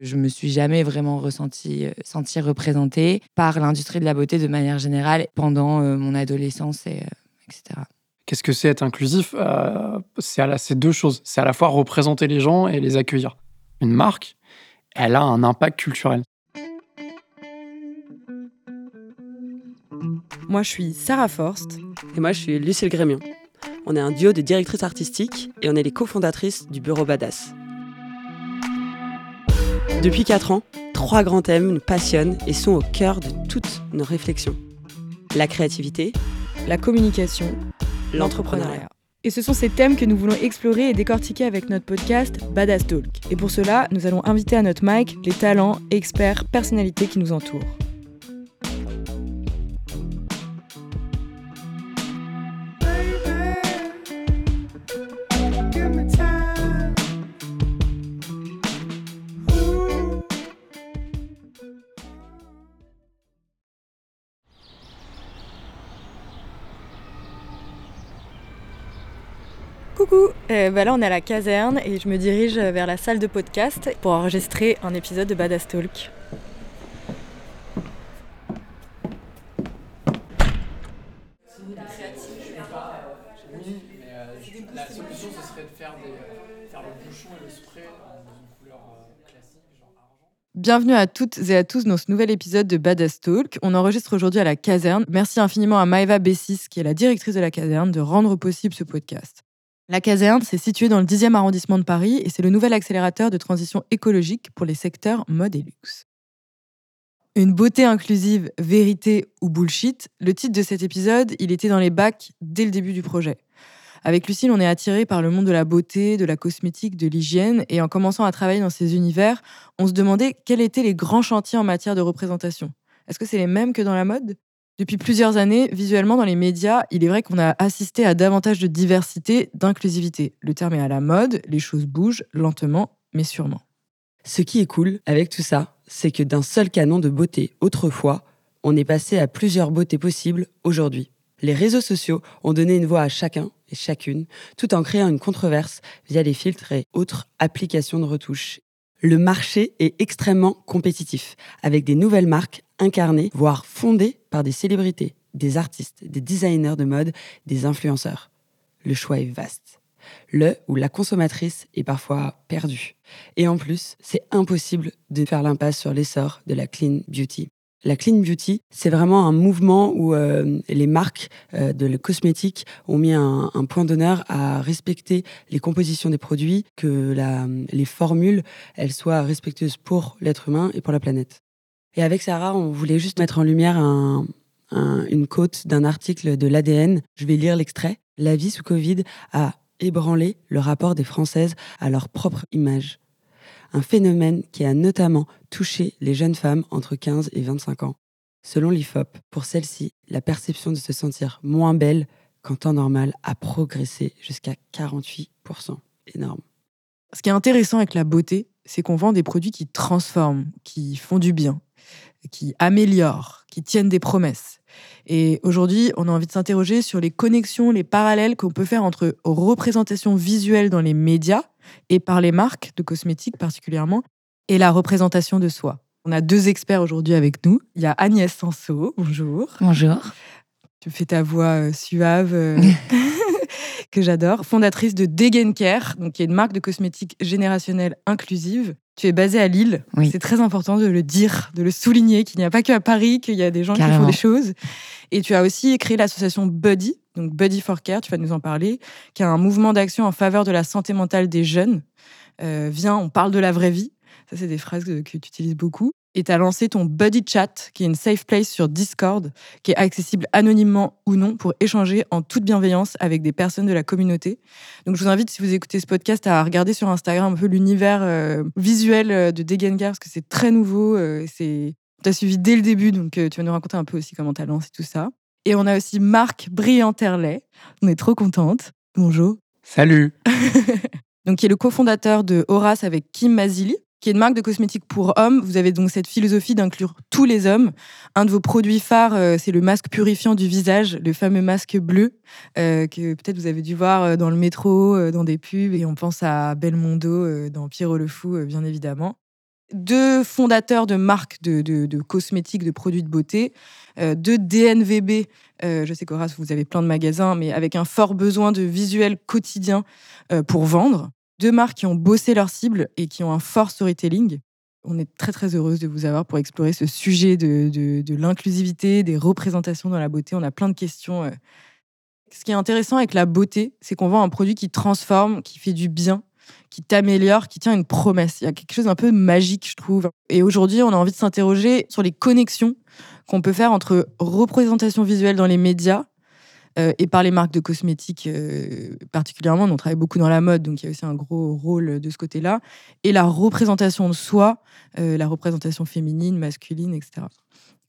Je me suis jamais vraiment ressentie, euh, sentie représentée par l'industrie de la beauté de manière générale pendant euh, mon adolescence, et, euh, etc. Qu'est-ce que c'est être inclusif? C'est deux choses. C'est à la fois représenter les gens et les accueillir. Une marque, elle a un impact culturel. Moi, je suis Sarah Forst. Et moi, je suis Lucille Grémion. On est un duo de directrices artistiques et on est les cofondatrices du Bureau Badass. Depuis 4 ans, trois grands thèmes nous passionnent et sont au cœur de toutes nos réflexions. La créativité, la communication, l'entrepreneuriat. Et ce sont ces thèmes que nous voulons explorer et décortiquer avec notre podcast Badass Talk. Et pour cela, nous allons inviter à notre mic les talents, experts, personnalités qui nous entourent. Euh, bah là on est à la caserne et je me dirige vers la salle de podcast pour enregistrer un épisode de Badass Talk. La solution ce serait de faire, le bouchon et le spray dans une couleur classique, genre argent. Bienvenue à toutes et à tous dans ce nouvel épisode de Badass Talk. On enregistre aujourd'hui à la caserne. Merci infiniment à Maeva Bessis, qui est la directrice de la caserne, de rendre possible ce podcast. La caserne, c'est situé dans le 10e arrondissement de Paris et c'est le nouvel accélérateur de transition écologique pour les secteurs mode et luxe. Une beauté inclusive, vérité ou bullshit, le titre de cet épisode, il était dans les bacs dès le début du projet. Avec Lucille, on est attiré par le monde de la beauté, de la cosmétique, de l'hygiène, et en commençant à travailler dans ces univers, on se demandait quels étaient les grands chantiers en matière de représentation. Est-ce que c'est les mêmes que dans la mode? Depuis plusieurs années, visuellement dans les médias, il est vrai qu'on a assisté à davantage de diversité, d'inclusivité. Le terme est à la mode, les choses bougent lentement, mais sûrement. Ce qui est cool avec tout ça, c'est que d'un seul canon de beauté autrefois, on est passé à plusieurs beautés possibles aujourd'hui. Les réseaux sociaux ont donné une voix à chacun et chacune, tout en créant une controverse via les filtres et autres applications de retouche. Le marché est extrêmement compétitif, avec des nouvelles marques incarnées, voire fondées par des célébrités, des artistes, des designers de mode, des influenceurs. Le choix est vaste. Le ou la consommatrice est parfois perdue. Et en plus, c'est impossible de faire l'impasse sur l'essor de la clean beauty. La clean beauty, c'est vraiment un mouvement où euh, les marques euh, de cosmétiques ont mis un, point d'honneur à respecter les compositions des produits, que les formules, elles soient respectueuses pour l'être humain et pour la planète. Et avec Sarah, on voulait juste mettre en lumière une côte d'un article de l'ADN. Je vais lire l'extrait. La vie sous Covid a ébranlé le rapport des Françaises à leur propre image. Un phénomène qui a notamment touché les jeunes femmes entre 15 et 25 ans. Selon l'IFOP, pour celles-ci, la perception de se sentir moins belle qu'en temps normal a progressé jusqu'à 48%. Énorme. Ce qui est intéressant avec la beauté, c'est qu'on vend des produits qui transforment, qui font du bien, qui améliorent, qui tiennent des promesses. Et aujourd'hui, on a envie de s'interroger sur les connexions, les parallèles qu'on peut faire entre représentation visuelle dans les médias et par les marques de cosmétiques particulièrement, et la représentation de soi. On a deux experts aujourd'hui avec nous. Il y a Agnès Sanso, bonjour. Bonjour. Tu fais ta voix euh, suave. Euh, que j'adore, fondatrice de Degencare, donc qui est une marque de cosmétiques générationnelle inclusive. Tu es basée à Lille. C'est très important de le dire, de le souligner, qu'il n'y a pas que à Paris, qu'il y a des gens qui font des choses. Et tu as aussi créé l'association Buddy, donc Buddy for Care, tu vas nous en parler, qui a un mouvement d'action en faveur de la santé mentale des jeunes. Euh, viens, on parle de la vraie vie. Ça, c'est des phrases que tu utilises beaucoup et tu as lancé ton Buddy Chat, qui est une safe place sur Discord, qui est accessible anonymement ou non pour échanger en toute bienveillance avec des personnes de la communauté. Donc je vous invite, si vous écoutez ce podcast, à regarder sur Instagram un peu l'univers euh, visuel euh, de Degengar, parce que c'est très nouveau. Euh, c'est... Tu as suivi dès le début, donc tu vas nous raconter un peu aussi comment tu as lancé tout ça. Et on a aussi Marc Brianterlet. On est trop contente. Bonjour. Salut. donc, qui est le cofondateur de Horace avec Kim Mazili qui est une marque de cosmétiques pour hommes. Vous avez donc cette philosophie d'inclure tous les hommes. Un de vos produits phares, euh, c'est le masque purifiant du visage, le fameux masque bleu, euh, que peut-être vous avez dû voir euh, dans le métro, dans des pubs, et on pense à Belmondo dans Pierrot le Fou, bien évidemment. deux fondateurs de marques de, cosmétiques, de produits de beauté, euh, deux DNVB. Je sais qu'Horace, vous avez plein de magasins, mais avec un fort besoin de visuel quotidien pour vendre. Deux marques qui ont bossé leur cible et qui ont un fort storytelling. On est très très heureuse de vous avoir pour explorer ce sujet de, de l'inclusivité, des représentations dans la beauté. On a plein de questions. Ce qui est intéressant avec la beauté, c'est qu'on vend un produit qui transforme, qui fait du bien qui t'améliore, qui tient une promesse. Il y a quelque chose d'un peu magique, je trouve. Et aujourd'hui, on a envie de s'interroger sur les connexions qu'on peut faire entre représentation visuelle dans les médias euh, et par les marques de cosmétiques euh, particulièrement. On travaille beaucoup dans la mode, donc il y a aussi un gros rôle de ce côté-là. Et la représentation de soi, euh, la représentation féminine, masculine, etc.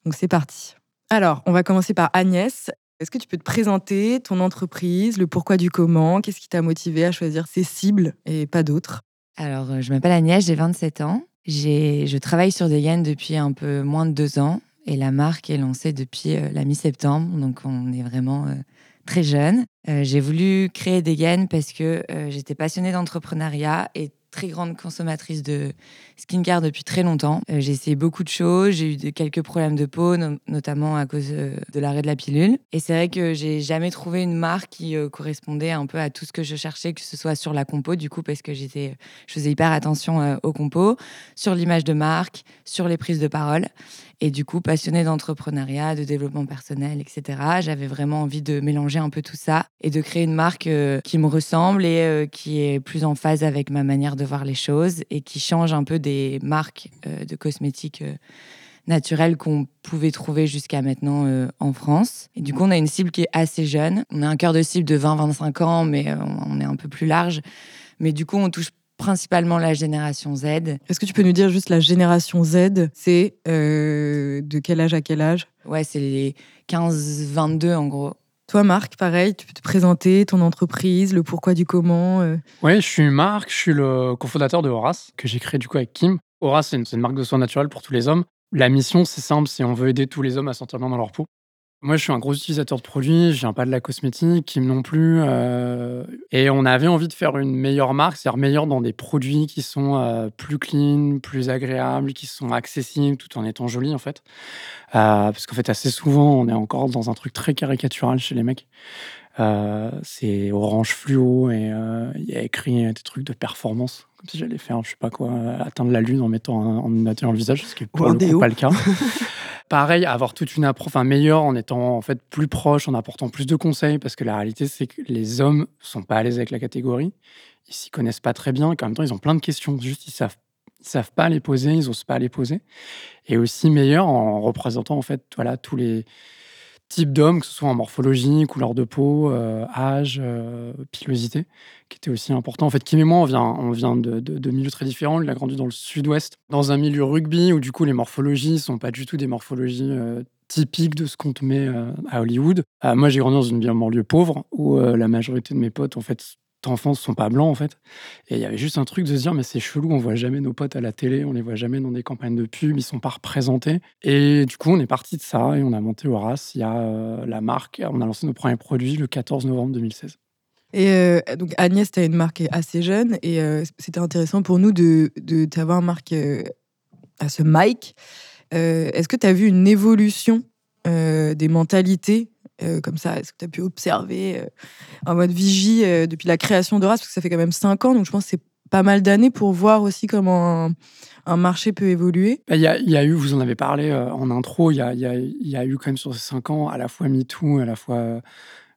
Donc c'est parti. Alors, on va commencer par Agnès. Est-ce que tu peux te présenter ton entreprise, le pourquoi du comment? Qu'est-ce qui t'a motivé à choisir ces cibles et pas d'autres? Alors, je m'appelle Agnès, j'ai 27 ans. Je travaille sur des depuis un peu moins de deux ans et la marque est lancée depuis euh, la mi-septembre, donc on est vraiment euh, très jeune. j'ai voulu créer des gaines parce que j'étais passionnée d'entrepreneuriat et très grande consommatrice de skincare depuis très longtemps. Euh, j'ai essayé beaucoup de choses, j'ai eu quelques problèmes de peau, notamment à cause euh, de l'arrêt de la pilule. Et c'est vrai que j'ai jamais trouvé une marque qui euh, correspondait un peu à tout ce que je cherchais, que ce soit sur la compo, du coup, parce que j'étais, je faisais hyper attention aux compos, sur l'image de marque, sur les prises de parole. Et du coup, passionnée d'entrepreneuriat, de développement personnel, etc., j'avais vraiment envie de mélanger un peu tout ça et de créer une marque qui me ressemble et qui est plus en phase avec ma manière de voir les choses et qui change un peu des marques euh, de cosmétiques euh, naturelles qu'on pouvait trouver jusqu'à maintenant euh, en France. Et du coup, on a une cible qui est assez jeune. On a un cœur de cible de 20-25 ans, mais on est un peu plus large. Mais du coup, on touche principalement la génération Z. Est-ce que tu peux nous dire juste la génération Z, c'est de quel âge à quel âge? Ouais, c'est les 15-22 en gros. Toi, Marc, pareil, tu peux te présenter ton entreprise, le pourquoi du comment euh. Oui, je suis Marc, je suis le cofondateur de Horace, que j'ai créé du coup avec Kim. Horace, c'est une, marque de soins naturels pour tous les hommes. La mission, c'est simple, c'est on veut aider tous les hommes à sentir bien dans leur peau. Moi, je suis un gros utilisateur de produits, je viens pas de la cosmétique, Kim non plus. Euh, et on avait envie de faire une meilleure marque, c'est-à-dire meilleure dans des produits qui sont euh, plus clean, plus agréables, qui sont accessibles tout en étant jolis en fait. Euh, parce qu'en fait, assez souvent, on est encore dans un truc très caricatural chez les mecs. C'est orange fluo et il y a écrit des trucs de performance comme si j'allais faire, je sais pas quoi, atteindre la lune en mettant un, en le visage, ce qui est pour le coup pas le cas. Pareil, avoir toute une approche enfin, meilleure en étant en fait plus proche, en apportant plus de conseils, parce que la réalité, c'est que les hommes sont pas à l'aise avec la catégorie. Ils s'y connaissent pas très bien, et en même temps, ils ont plein de questions. Juste, ils savent, savent pas les poser, ils osent pas les poser. Et aussi meilleur en représentant en fait, voilà, tous les types d'hommes, que ce soit en morphologie, couleur de peau, euh, âge, euh, pilosité, qui était aussi important. En fait, Kim et moi, on vient, on vient de, milieux très différents. Il a grandi dans le sud-ouest, dans un milieu rugby où du coup les morphologies sont pas du tout des morphologies euh, typiques de ce qu'on te met à Hollywood. moi, j'ai grandi dans une banlieue pauvre où la majorité de mes potes, en fait, enfants ne sont pas blancs en fait. Et il y avait juste un truc de se dire mais c'est chelou, on voit jamais nos potes à la télé, on les voit jamais dans des campagnes de pub, ils sont pas représentés. Et du coup on est parti de ça et on a monté Horace. Il y a euh, la marque, on a lancé nos premiers produits le 14 novembre 2016. Et euh, donc Agnès, tu as une marque assez jeune et euh, c'était intéressant pour nous de, de t'avoir marque à ce mic. Est-ce que tu as vu une évolution des mentalités euh, comme ça Est-ce que tu as pu observer euh, en mode vigie euh, depuis la création de Race Parce que ça fait quand même cinq ans, donc je pense que c'est pas mal d'années pour voir aussi comment un, marché peut évoluer. Bah, il y, a, eu, vous en avez parlé en intro, il y a, eu quand même sur ces cinq ans à la fois MeToo, à la fois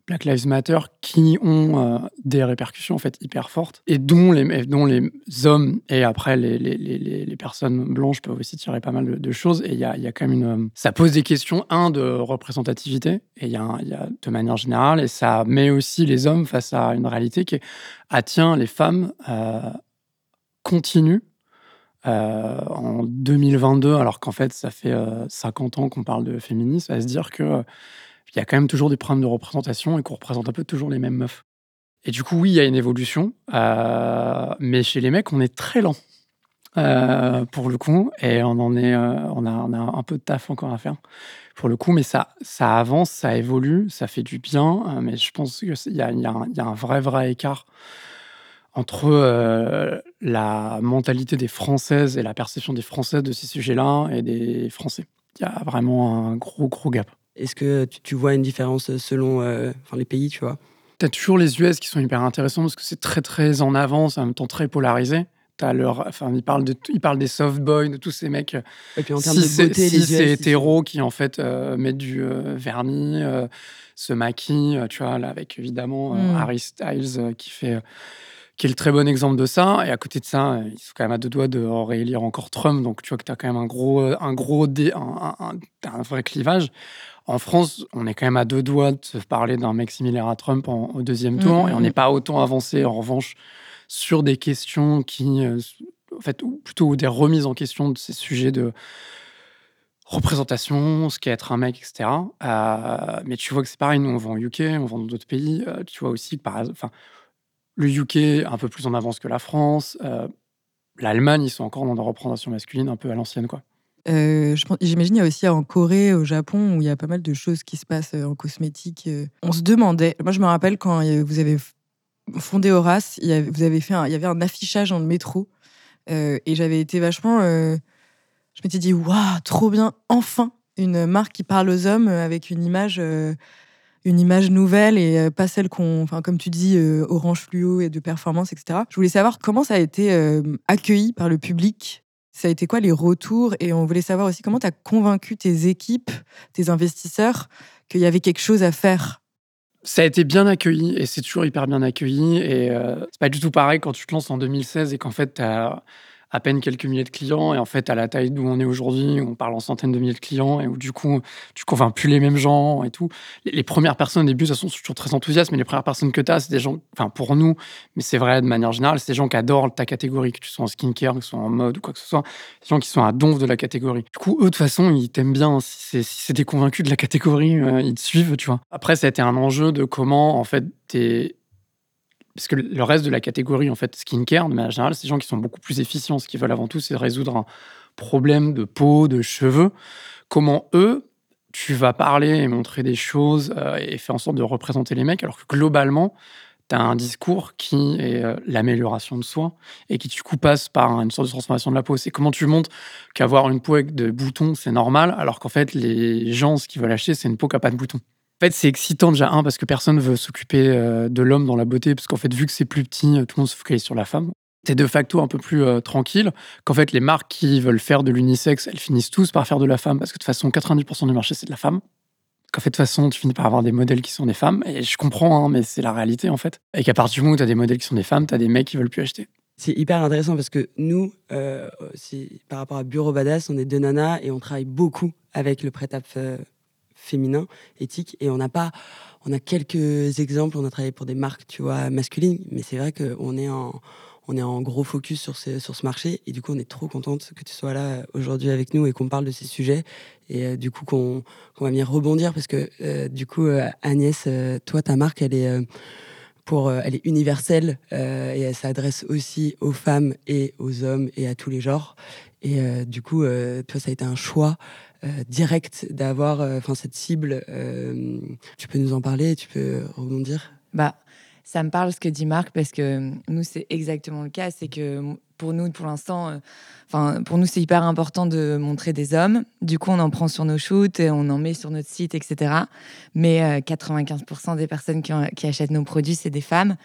Black Lives Matter qui ont euh, des répercussions en fait hyper fortes et dont les, dont les hommes et après les, les, les, personnes blanches peuvent aussi tirer pas mal de, choses. Et il y a, y a, quand même une. Ça pose des questions, un, de représentativité, et il y, a, y a de manière générale, et ça met aussi les hommes face à une réalité qui est ah tiens, les femmes euh, continuent. Euh, en 2022, alors qu'en fait, ça fait 50 ans qu'on parle de féminisme, à se dire que il y a quand même toujours des problèmes de représentation et qu'on représente un peu toujours les mêmes meufs. Et du coup, oui, il y a une évolution, euh, mais chez les mecs, on est très lent euh, pour le coup, et on en est, euh, on, a, un peu de taf encore à faire pour le coup, mais ça, ça avance, ça évolue, ça fait du bien, mais je pense qu'il y, a un vrai, vrai écart entre la mentalité des Françaises et la perception des Françaises de ces sujets-là et des Français. Il y a vraiment un gros, gros gap. Est-ce que tu, vois une différence selon euh, les pays, tu vois? Tu as toujours les US qui sont hyper intéressants parce que c'est très, très en avance, en même temps très polarisé. As leur, enfin, ils, parlent de, ils parlent des soft boys, de tous ces mecs. Et puis en termes si de beauté, c'est hétéros qui en fait euh, mettent du vernis, se maquillent, tu vois, là, avec évidemment mm. Harry Styles qui fait qui est le très bon exemple de ça. Et à côté de ça, ils sont quand même à deux doigts de réélire encore Trump. Donc tu vois que tu as quand même un gros, un, gros dé, un, un, vrai clivage. En France, on est quand même à deux doigts de se parler d'un mec similaire à Trump au deuxième tour. Mm, et on n'est pas autant avancé, en revanche, sur des questions qui, euh, en fait, ou plutôt des remises en question de ces sujets de représentation, ce qu'est être un mec, etc. Euh, mais tu vois que c'est pareil, nous on vend au UK, on vend dans d'autres pays. Euh, tu vois aussi que par enfin, le UK un peu plus en avance que la France. L'Allemagne, ils sont encore dans la représentation masculine un peu à l'ancienne, quoi. Euh, J'imagine il y a aussi en Corée, au Japon, où il y a pas mal de choses qui se passent euh, en cosmétique. Euh. On se demandait, moi je me rappelle quand vous avez fondé Horace, il y avait, vous avez fait il y avait un affichage dans le métro, et j'avais été vachement, je m'étais dit waouh, trop bien, enfin une marque qui parle aux hommes avec une image une image nouvelle et euh, pas celle qu'on, enfin, comme tu dis, euh, orange fluo et de performance, etc. Je voulais savoir comment ça a été euh, accueilli par le public. Ça a été quoi les retours? Et on voulait savoir aussi comment tu as convaincu tes équipes, tes investisseurs, qu'il y avait quelque chose à faire? Ça a été bien accueilli et c'est toujours hyper bien accueilli. Et c'est pas du tout pareil quand tu te lances en 2016 et qu'en fait, tu as à peine quelques milliers de clients. Et en fait, à la taille d'où on est aujourd'hui, on parle en centaines de milliers de clients et où du coup, tu convaincs plus les mêmes gens et tout. Les, premières personnes au début, façon, sont toujours très enthousiastes, mais les premières personnes que tu as, c'est des gens, enfin pour nous, mais c'est vrai de manière générale, c'est des gens qui adorent ta catégorie, que tu sois en skincare, que tu sois en mode ou quoi que ce soit. Des gens qui sont à donf de la catégorie. Du coup, eux, de toute façon, ils t'aiment bien. Si c'est des convaincus de la catégorie, euh, ils te suivent, tu vois. Après, ça a été un enjeu de comment, en fait, t'es parce que le reste de la catégorie, en fait, skincare, de manière générale, c'est des gens qui sont beaucoup plus efficients. Ce qu'ils veulent avant tout, c'est résoudre un problème de peau, de cheveux. Comment eux, tu vas parler et montrer des choses euh, et faire en sorte de représenter les mecs, alors que globalement, tu as un discours qui est euh, l'amélioration de soi et qui, du coup, passe par une sorte de transformation de la peau. C'est comment tu montres qu'avoir une peau avec des boutons, c'est normal, alors qu'en fait, les gens, ce qu'ils veulent acheter, c'est une peau qui n'a pas de boutons. En fait, c'est excitant déjà, un, parce que personne veut s'occuper euh, de l'homme dans la beauté, parce qu'en fait, vu que c'est plus petit, euh, tout le monde se focalise sur la femme. T'es de facto un peu plus euh, tranquille, qu'en fait, les marques qui veulent faire de l'unisexe, elles finissent tous par faire de la femme, parce que de toute façon, 90% du marché, c'est de la femme. Qu'en fait, de toute façon, tu finis par avoir des modèles qui sont des femmes, et je comprends, hein, mais c'est la réalité, en fait. Et qu'à partir du moment où t'as des modèles qui sont des femmes, t'as des mecs qui veulent plus acheter. C'est hyper intéressant parce que nous, par rapport à Bureau Badass, on est deux nanas et on travaille beaucoup avec le prêt-à-peu féminin, éthique. Et on n'a pas, on a quelques exemples. On a travaillé pour des marques, tu vois, masculines, mais c'est vrai qu'on est en, on est en gros focus sur ce, sur ce marché. Et du coup, on est trop contente que tu sois là aujourd'hui avec nous et qu'on parle de ces sujets. Et euh, du coup, qu'on va venir rebondir parce que euh, du coup, euh, Agnès, toi, ta marque, elle est pour, elle est universelle et elle s'adresse aussi aux femmes et aux hommes et à tous les genres. Et du coup, toi, ça a été un choix euh, direct d'avoir euh, enfin cette cible. Euh, tu peux nous en parler, tu peux rebondir? Bah, ça me parle ce que dit Marc parce que nous c'est exactement le cas, c'est que pour nous pour l'instant enfin pour nous c'est hyper important de montrer des hommes. Du coup, on en prend sur nos shoots, et on en met sur notre site, etc. Mais 95% des personnes qui, qui achètent nos produits, c'est des femmes.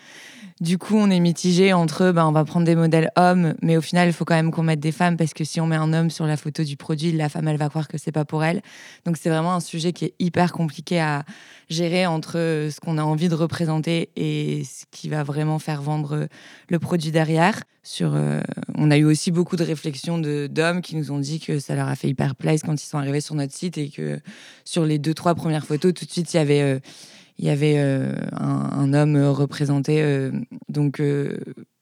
Du coup, on est mitigé entre, ben, on va prendre des modèles hommes, mais au final, il faut quand même qu'on mette des femmes parce que si on met un homme sur la photo du produit, la femme, elle va croire que c'est pas pour elle. Donc, c'est vraiment un sujet qui est hyper compliqué à gérer entre ce qu'on a envie de représenter et ce qui va vraiment faire vendre le produit derrière. Euh, on a eu aussi beaucoup de réflexions d'hommes qui nous ont dit que ça leur a fait hyper plaisir quand ils sont arrivés sur notre site et que sur les deux, trois premières photos, tout de suite, il y avait. Euh, il y avait euh, un, homme représenté. Donc,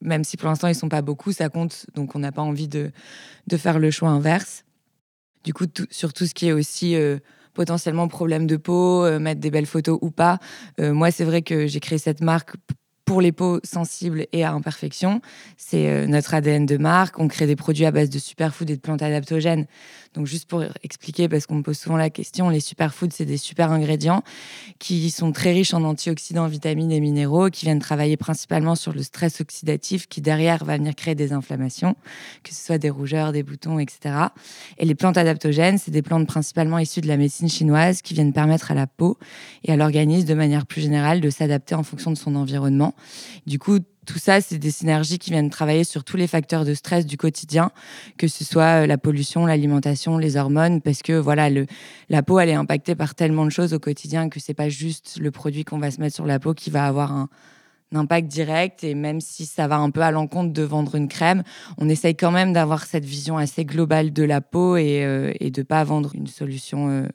même si pour l'instant, ils sont pas beaucoup, ça compte. Donc, on n'a pas envie de, de, faire le choix inverse. Du coup, sur tout ce qui est aussi potentiellement problème de peau, mettre des belles photos ou pas, moi, c'est vrai que j'ai créé cette marque pour les peaux sensibles et à imperfection. C'est euh, notre ADN de marque. On crée des produits à base de superfoods et de plantes adaptogènes. Donc, juste pour expliquer, parce qu'on me pose souvent la question, les superfoods, c'est des super ingrédients qui sont très riches en antioxydants, vitamines et minéraux, qui viennent travailler principalement sur le stress oxydatif, qui derrière va venir créer des inflammations, que ce soit des rougeurs, des boutons, etc. Et les plantes adaptogènes, c'est des plantes principalement issues de la médecine chinoise qui viennent permettre à la peau et à l'organisme, de manière plus générale, de s'adapter en fonction de son environnement du coup, tout ça, c'est des synergies qui viennent travailler sur tous les facteurs de stress du quotidien, que ce soit euh, la pollution, l'alimentation, les hormones, parce que voilà, la peau, elle est impactée par tellement de choses au quotidien que c'est pas juste le produit qu'on va se mettre sur la peau qui va avoir un, impact direct. Et même si ça va un peu à l'encontre de vendre une crème, on essaye quand même d'avoir cette vision assez globale de la peau et, euh, de pas vendre une solution euh,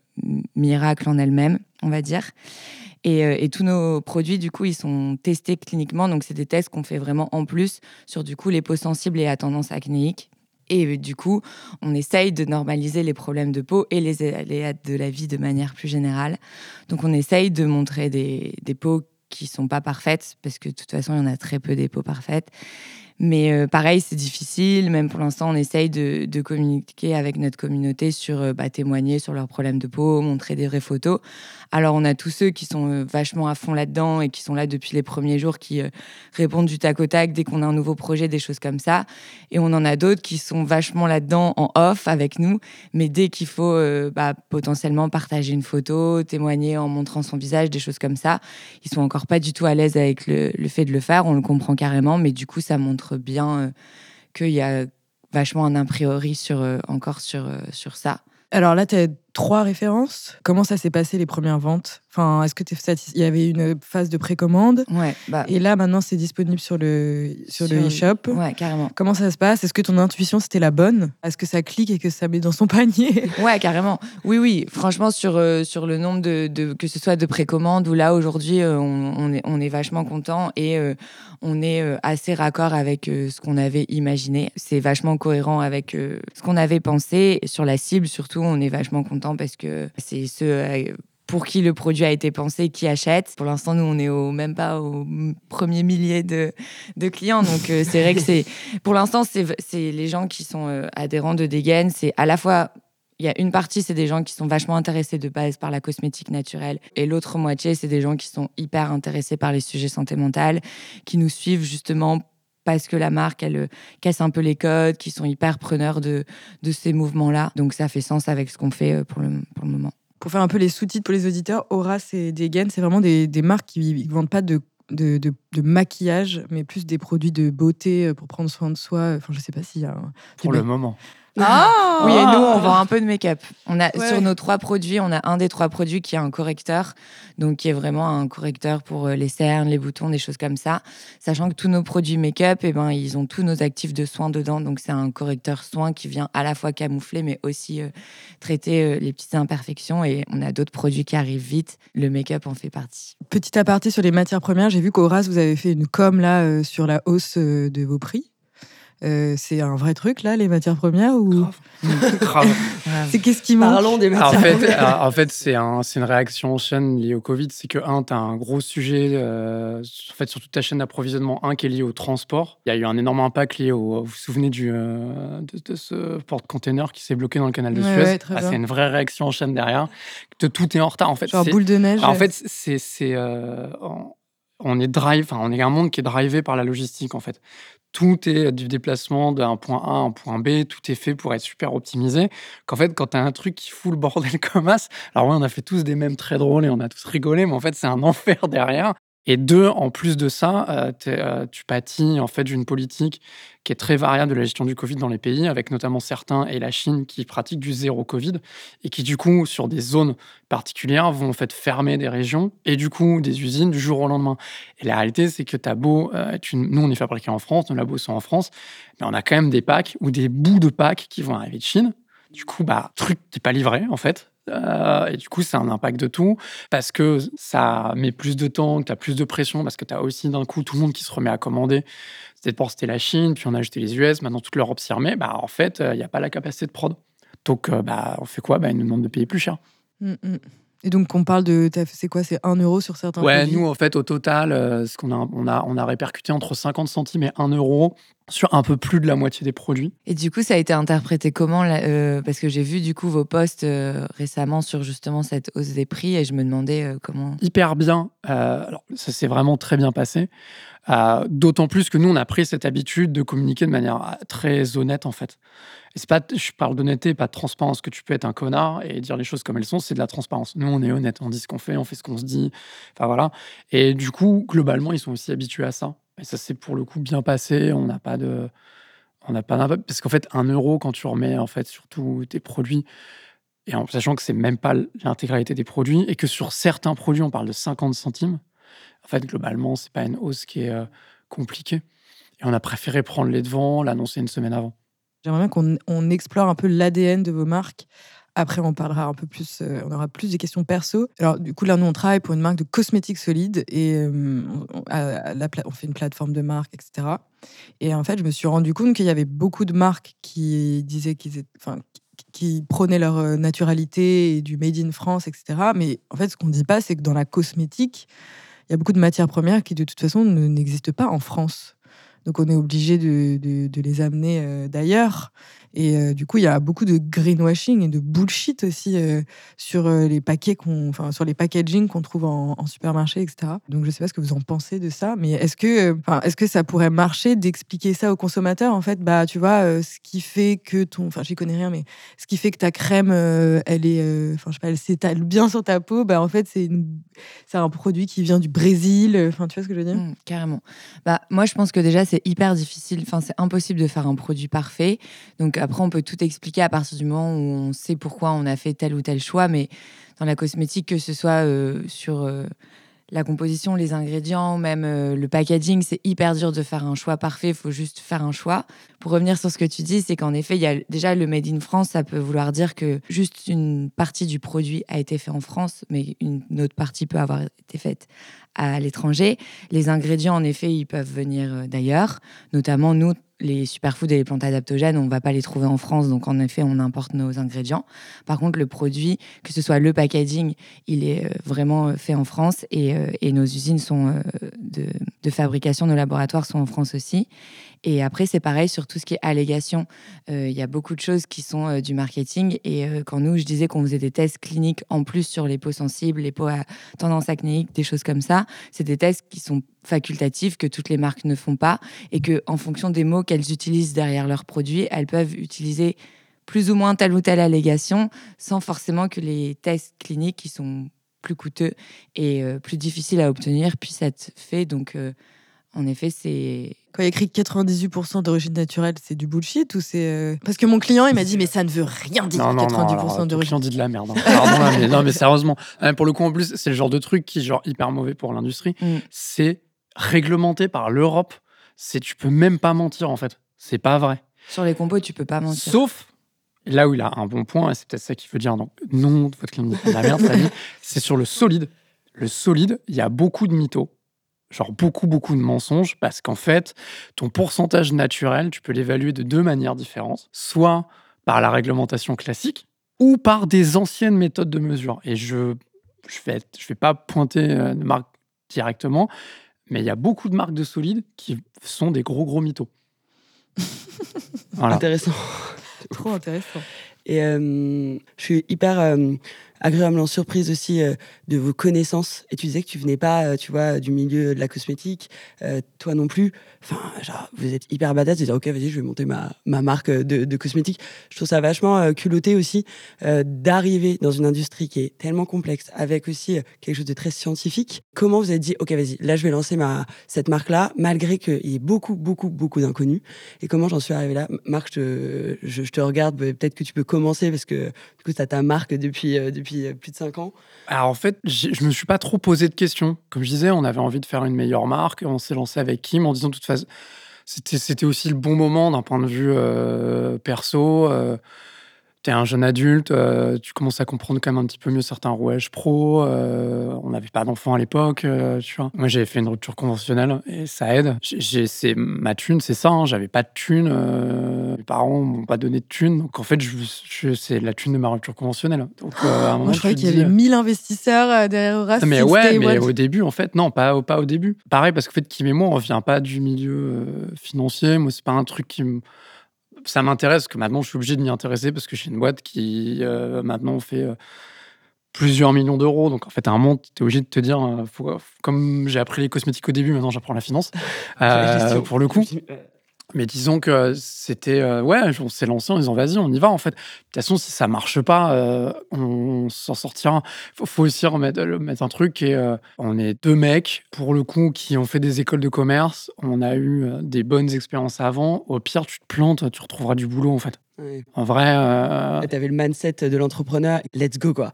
miracle en elle-même, on va dire. Euh, et, tous nos produits, du coup, ils sont testés cliniquement. Donc, c'est des tests qu'on fait vraiment en plus sur, du coup, les peaux sensibles et à tendance acnéique. Et euh, du coup, on essaye de normaliser les problèmes de peau et les aléas de la vie de manière plus générale. Donc, on essaye de montrer des, des peaux qui sont pas parfaites, parce que de toute façon, il y en a très peu des peaux parfaites. Mais euh, pareil, c'est difficile. Même pour l'instant, on essaye de, communiquer avec notre communauté sur bah, témoigner sur leurs problèmes de peau, montrer des vraies photos. Alors, on a tous ceux qui sont euh, vachement à fond là-dedans et qui sont là depuis les premiers jours, qui répondent du tac au tac dès qu'on a un nouveau projet, des choses comme ça. Et on en a d'autres qui sont vachement là-dedans en off avec nous. Mais dès qu'il faut bah, potentiellement partager une photo, témoigner en montrant son visage, des choses comme ça, ils sont encore pas du tout à l'aise avec le fait de le faire. On le comprend carrément, mais du coup, ça montre bien euh, qu'il y a vachement un a priori sur, euh, encore sur, euh, sur ça. Alors là, tu as trois références. Comment ça s'est passé les premières ventes? Enfin, est-ce que tu Il y avait une phase de précommande? Ouais. Bah et là, maintenant, c'est disponible sur le sur, le e-shop. Ouais, carrément. Comment ça se passe? Est-ce que ton intuition c'était la bonne? Est-ce que ça clique et que ça met dans son panier? Ouais, carrément. Oui, oui. Franchement, sur euh, sur le nombre de, de, que ce soit de précommande ou là aujourd'hui, euh, on, on, est on est vachement content et euh, on est assez raccord avec ce qu'on avait imaginé. C'est vachement cohérent avec ce qu'on avait pensé sur la cible. Surtout, on est vachement content parce que c'est ce pour qui le produit a été pensé, qui achète. Pour l'instant, nous, on est au, même pas au premier millier de, de clients. Donc, euh, c'est vrai que c'est, pour l'instant, c'est les gens qui sont euh, adhérents de Degen. C'est à la fois, il y a une partie, c'est des gens qui sont vachement intéressés de base par la cosmétique naturelle. Et l'autre moitié, c'est des gens qui sont hyper intéressés par les sujets santé mentale, qui nous suivent justement parce que la marque, elle euh, casse un peu les codes, qui sont hyper preneurs de, de ces mouvements-là. Donc ça fait sens avec ce qu'on fait pour le, pour le moment pour faire un peu les sous-titres pour les auditeurs, Horace et Degen, c'est vraiment des, des, marques qui ne vendent pas de, de, de, maquillage, mais plus des produits de beauté euh, pour prendre soin de soi. Enfin, je sais pas s'il y a. Pour le moment. Ah oui, et nous, on vend un peu de make-up. On a sur nos trois produits, on a un des trois produits qui est un correcteur, donc qui est vraiment un correcteur pour euh, les cernes, les boutons, des choses comme ça. Sachant que tous nos produits make-up, eh ben, ils ont tous nos actifs de soins dedans, donc c'est un correcteur soin qui vient à la fois camoufler, mais aussi euh, traiter euh, les petites imperfections. Et on a d'autres produits qui arrivent vite. Le make-up en fait partie. Petit aparté sur les matières premières, j'ai vu qu'Horace, vous avez fait une com là sur la hausse de vos prix. Euh, c'est un vrai truc, là, les matières premières ou... Grave. c'est qu'est-ce qui manque Parlons des matières en fait, premières. En fait, c'est un, une réaction en chaîne liée au Covid. C'est que, un, tu as un gros sujet, euh, en fait, sur toute ta chaîne d'approvisionnement, un qui est lié au transport. Il y a eu un énorme impact lié au. Vous vous souvenez du, euh, de, ce porte-container qui s'est bloqué dans le canal de Suez? ah, C'est une vraie réaction en chaîne derrière. De tout est en retard, en fait. Genre boule de neige. En fait, c'est. on est drive, on est un monde qui est drivé par la logistique en fait tout est du déplacement d'un point A à un point B, tout est fait pour être super optimisé. Qu'en fait, quand tu as un truc qui fout le bordel comme as, alors ouais, on a fait tous des mêmes très drôles et on a tous rigolé, mais en fait, c'est un enfer derrière. Et deux, en plus de ça, euh, euh, tu pâtis en fait d'une politique qui est très variable de la gestion du Covid dans les pays, avec notamment certains et la Chine qui pratiquent du zéro Covid et qui du coup sur des zones particulières vont en fait fermer des régions et du coup des usines du jour au lendemain. Et la réalité c'est que as beau, euh, nous on est fabriqué en France, nos labos sont en France, mais on a quand même des packs ou des bouts de packs qui vont arriver de Chine. Du coup, bah, truc qui n'est pas livré en fait. Euh, et du coup, c'est un impact de tout parce que ça met plus de temps, que tu as plus de pression, parce que tu as aussi d'un coup tout le monde qui se remet à commander. C'était pour c'était la Chine, puis on a ajouté les US, maintenant toute l'Europe s'y remet. Bah, en fait, il n'y a pas la capacité de prod. Donc, euh, bah, on fait quoi? Bah, Ils nous demandent de payer plus cher. Mmh, mmh. Et donc, on parle de. C'est quoi? C'est 1 euro sur certains Ouais, produits? nous, en fait, au total, euh, ce qu'on a, on a, on a répercuté entre 50 centimes et 1 euro sur un peu plus de la moitié des produits. Et du coup, ça a été interprété comment euh, Parce que j'ai vu du coup vos posts euh, récemment sur justement cette hausse des prix et je me demandais comment. Hyper bien. alors, ça s'est vraiment très bien passé. D'autant plus que nous, on a pris cette habitude de communiquer de manière très honnête, en fait c'est pas, je parle d'honnêteté, pas de transparence, que tu peux être un connard et dire les choses comme elles sont, c'est de la transparence. Nous, on est honnête, on dit ce qu'on fait, on fait ce qu'on se dit. Enfin voilà. Et du coup, globalement, ils sont aussi habitués à ça. Ça s'est pour le coup bien passé. On n'a pas de. On n'a pas Parce qu'en fait, un euro, quand tu remets en fait sur tous tes produits, et en sachant que c'est même pas l'intégralité des produits, et que sur certains produits, on parle de 50 centimes, en fait, globalement, c'est pas une hausse qui est euh, compliquée. Et on a préféré prendre les devants, l'annoncer une semaine avant. J'aimerais bien qu'on on explore un peu l'ADN de vos marques. Après, on parlera un peu plus, euh, on aura plus de questions perso. Alors, du coup, là, nous, on travaille pour une marque de cosmétiques solides et euh, on, fait une plateforme de marque, etc. Et en fait, je me suis rendu compte qu'il y avait beaucoup de marques qui disaient qu'ils qui prônaient leur euh, naturalité et du made in France, etc. Mais en fait, ce qu'on ne dit pas, c'est que dans la cosmétique, il y a beaucoup de matières premières qui, de toute façon, n'existent pas en France. Donc on est obligé de, de, les amener euh, d'ailleurs. Et euh, du coup, il y a beaucoup de greenwashing et de bullshit aussi euh, sur les paquets qu'on, enfin sur les packaging qu'on trouve en, supermarché, etc. Donc je sais pas ce que vous en pensez de ça, mais est-ce que, enfin, est-ce que ça pourrait marcher d'expliquer ça aux consommateurs En fait, bah tu vois, ce qui fait que ton, enfin j'y connais rien, mais ce qui fait que ta crème, elle est, enfin je sais pas, elle s'étale bien sur ta peau, bah en fait c'est c'est un produit qui vient du Brésil. Enfin tu vois ce que je veux dire? Mmh, Carrément. Bah moi je pense que déjà c'est hyper difficile, enfin c'est impossible de faire un produit parfait. Donc après on peut tout expliquer à partir du moment où on sait pourquoi on a fait tel ou tel choix, mais dans la cosmétique, que ce soit euh, sur euh, la composition, les ingrédients, même euh, le packaging, c'est hyper dur de faire un choix parfait. Il faut juste faire un choix. Pour revenir sur ce que tu dis, c'est qu'en effet, il y a déjà le made in France. Ça peut vouloir dire que juste une partie du produit a été fait en France, mais une autre partie peut avoir été faite à l'étranger. Les ingrédients, en effet, ils peuvent venir euh, d'ailleurs. Notamment, nous, les superfoods et les plantes adaptogènes, on ne va pas les trouver en France, donc en effet, on importe nos ingrédients. Par contre, le produit, que ce soit le packaging, il est euh, vraiment euh, fait en France et, nos usines sont de, de, fabrication, nos laboratoires sont en France aussi. Et après, c'est pareil sur tout ce qui est allégation. Euh, il y a beaucoup de choses qui sont euh, du marketing. Et euh, quand nous, je disais qu'on faisait des tests cliniques en plus sur les peaux sensibles, les peaux à tendance acnéique, des choses comme ça, c'est des tests qui sont facultatifs, que toutes les marques ne font pas. Et que en fonction des mots qu'elles utilisent derrière leurs produits, elles peuvent utiliser plus ou moins telle ou telle allégation sans forcément que les tests cliniques qui sont plus coûteux et plus difficiles à obtenir puissent être faits. Donc, en effet, c'est. Quand il y a écrit 98% d'origine naturelle, c'est du bullshit ou c'est. Euh, parce que mon client, il m'a dit, mais ça ne veut rien dire, 90% d'origine. dit de la merde. Hein. Pardon, mais, non, mais sérieusement. Euh, pour le coup, en plus, c'est le genre de truc qui est genre hyper mauvais pour l'industrie. Mm. C'est réglementé par l'Europe. C'est tu peux même pas mentir, en fait. C'est pas vrai. Sur les compos, tu peux pas mentir. Sauf là où il a un bon point, et c'est peut-être ça qu'il veut dire, donc non, votre client dit de la merde, c'est sur le solide. Le solide, il y a beaucoup de mythos genre beaucoup, beaucoup de mensonges, parce qu'en fait, ton pourcentage naturel, tu peux l'évaluer de deux manières différentes. Soit par la réglementation classique, ou par des anciennes méthodes de mesure. Et je je vais, je vais pas pointer euh, de marque directement, mais il y a beaucoup de marques de solides qui sont des gros, gros mythos. Intéressant. Trop intéressant. Et euh, je suis hyper euh, agréablement surprise aussi euh, de vos connaissances. Et tu disais que tu venais pas, euh, tu vois, du milieu de la cosmétique, euh, toi non plus. Enfin, genre, vous êtes hyper badass de dire, ok, vas-y, je vais monter ma, ma marque de, de cosmétique. Je trouve ça vachement culotté aussi d'arriver dans une industrie qui est tellement complexe, avec aussi quelque chose de très scientifique. Comment vous êtes dit, ok, vas-y, là, je vais lancer ma, cette marque-là, malgré qu'il y ait beaucoup, beaucoup, beaucoup d'inconnus. Et comment j'en suis arrivé là? Marc, je, je, je te regarde, peut-être que tu peux commencer parce que du coup, tu as ta marque depuis, depuis euh, plus de 5 ans Alors en fait, je me suis pas trop posé de questions. Comme je disais, on avait envie de faire une meilleure marque. On s'est lancé avec Kim en disant de toute façon, c'était aussi le bon moment d'un point de vue euh, perso. Euh, tu es un jeune adulte, euh, tu commences à comprendre quand même un petit peu mieux certains rouages pro. Euh, on n'avait pas d'enfants à l'époque, euh, tu vois. Moi, j'avais fait une rupture conventionnelle et ça aide. J'ai, c'est ma thune, c'est ça. Hein. J'avais pas de thune. mes parents m'ont pas donné de thune. Donc, en fait, je, c'est la thune de ma rupture conventionnelle. Donc, à un moment, Moi, je croyais qu'il y avait 1000 investisseurs derrière Horace. Mais ouais, mais au début, en fait, non, pas, pas au début. Pareil, parce que fait, Kim et moi, on revient pas du milieu financier. Moi, c'est pas un truc qui me ça m'intéresse, que maintenant je suis obligé de m'y intéresser parce que j'ai une boîte qui euh, maintenant fait euh, plusieurs millions d'euros. Donc en fait, à un moment, tu es obligé de te dire, euh, comme j'ai appris les cosmétiques au début, maintenant j'apprends la finance, pour le coup. Mais disons que c'était. Euh, ouais, on s'est lancé en disant vas-y, on y va en fait. De toute façon, si ça marche pas, euh, on s'en sortira. Il faut, aussi remettre mettre un truc et euh, on est deux mecs, pour le coup, qui ont fait des écoles de commerce. On a eu des bonnes expériences avant. Au pire, tu te plantes, tu retrouveras du boulot en fait. En vrai. Tu avais le mindset de l'entrepreneur, let's go quoi.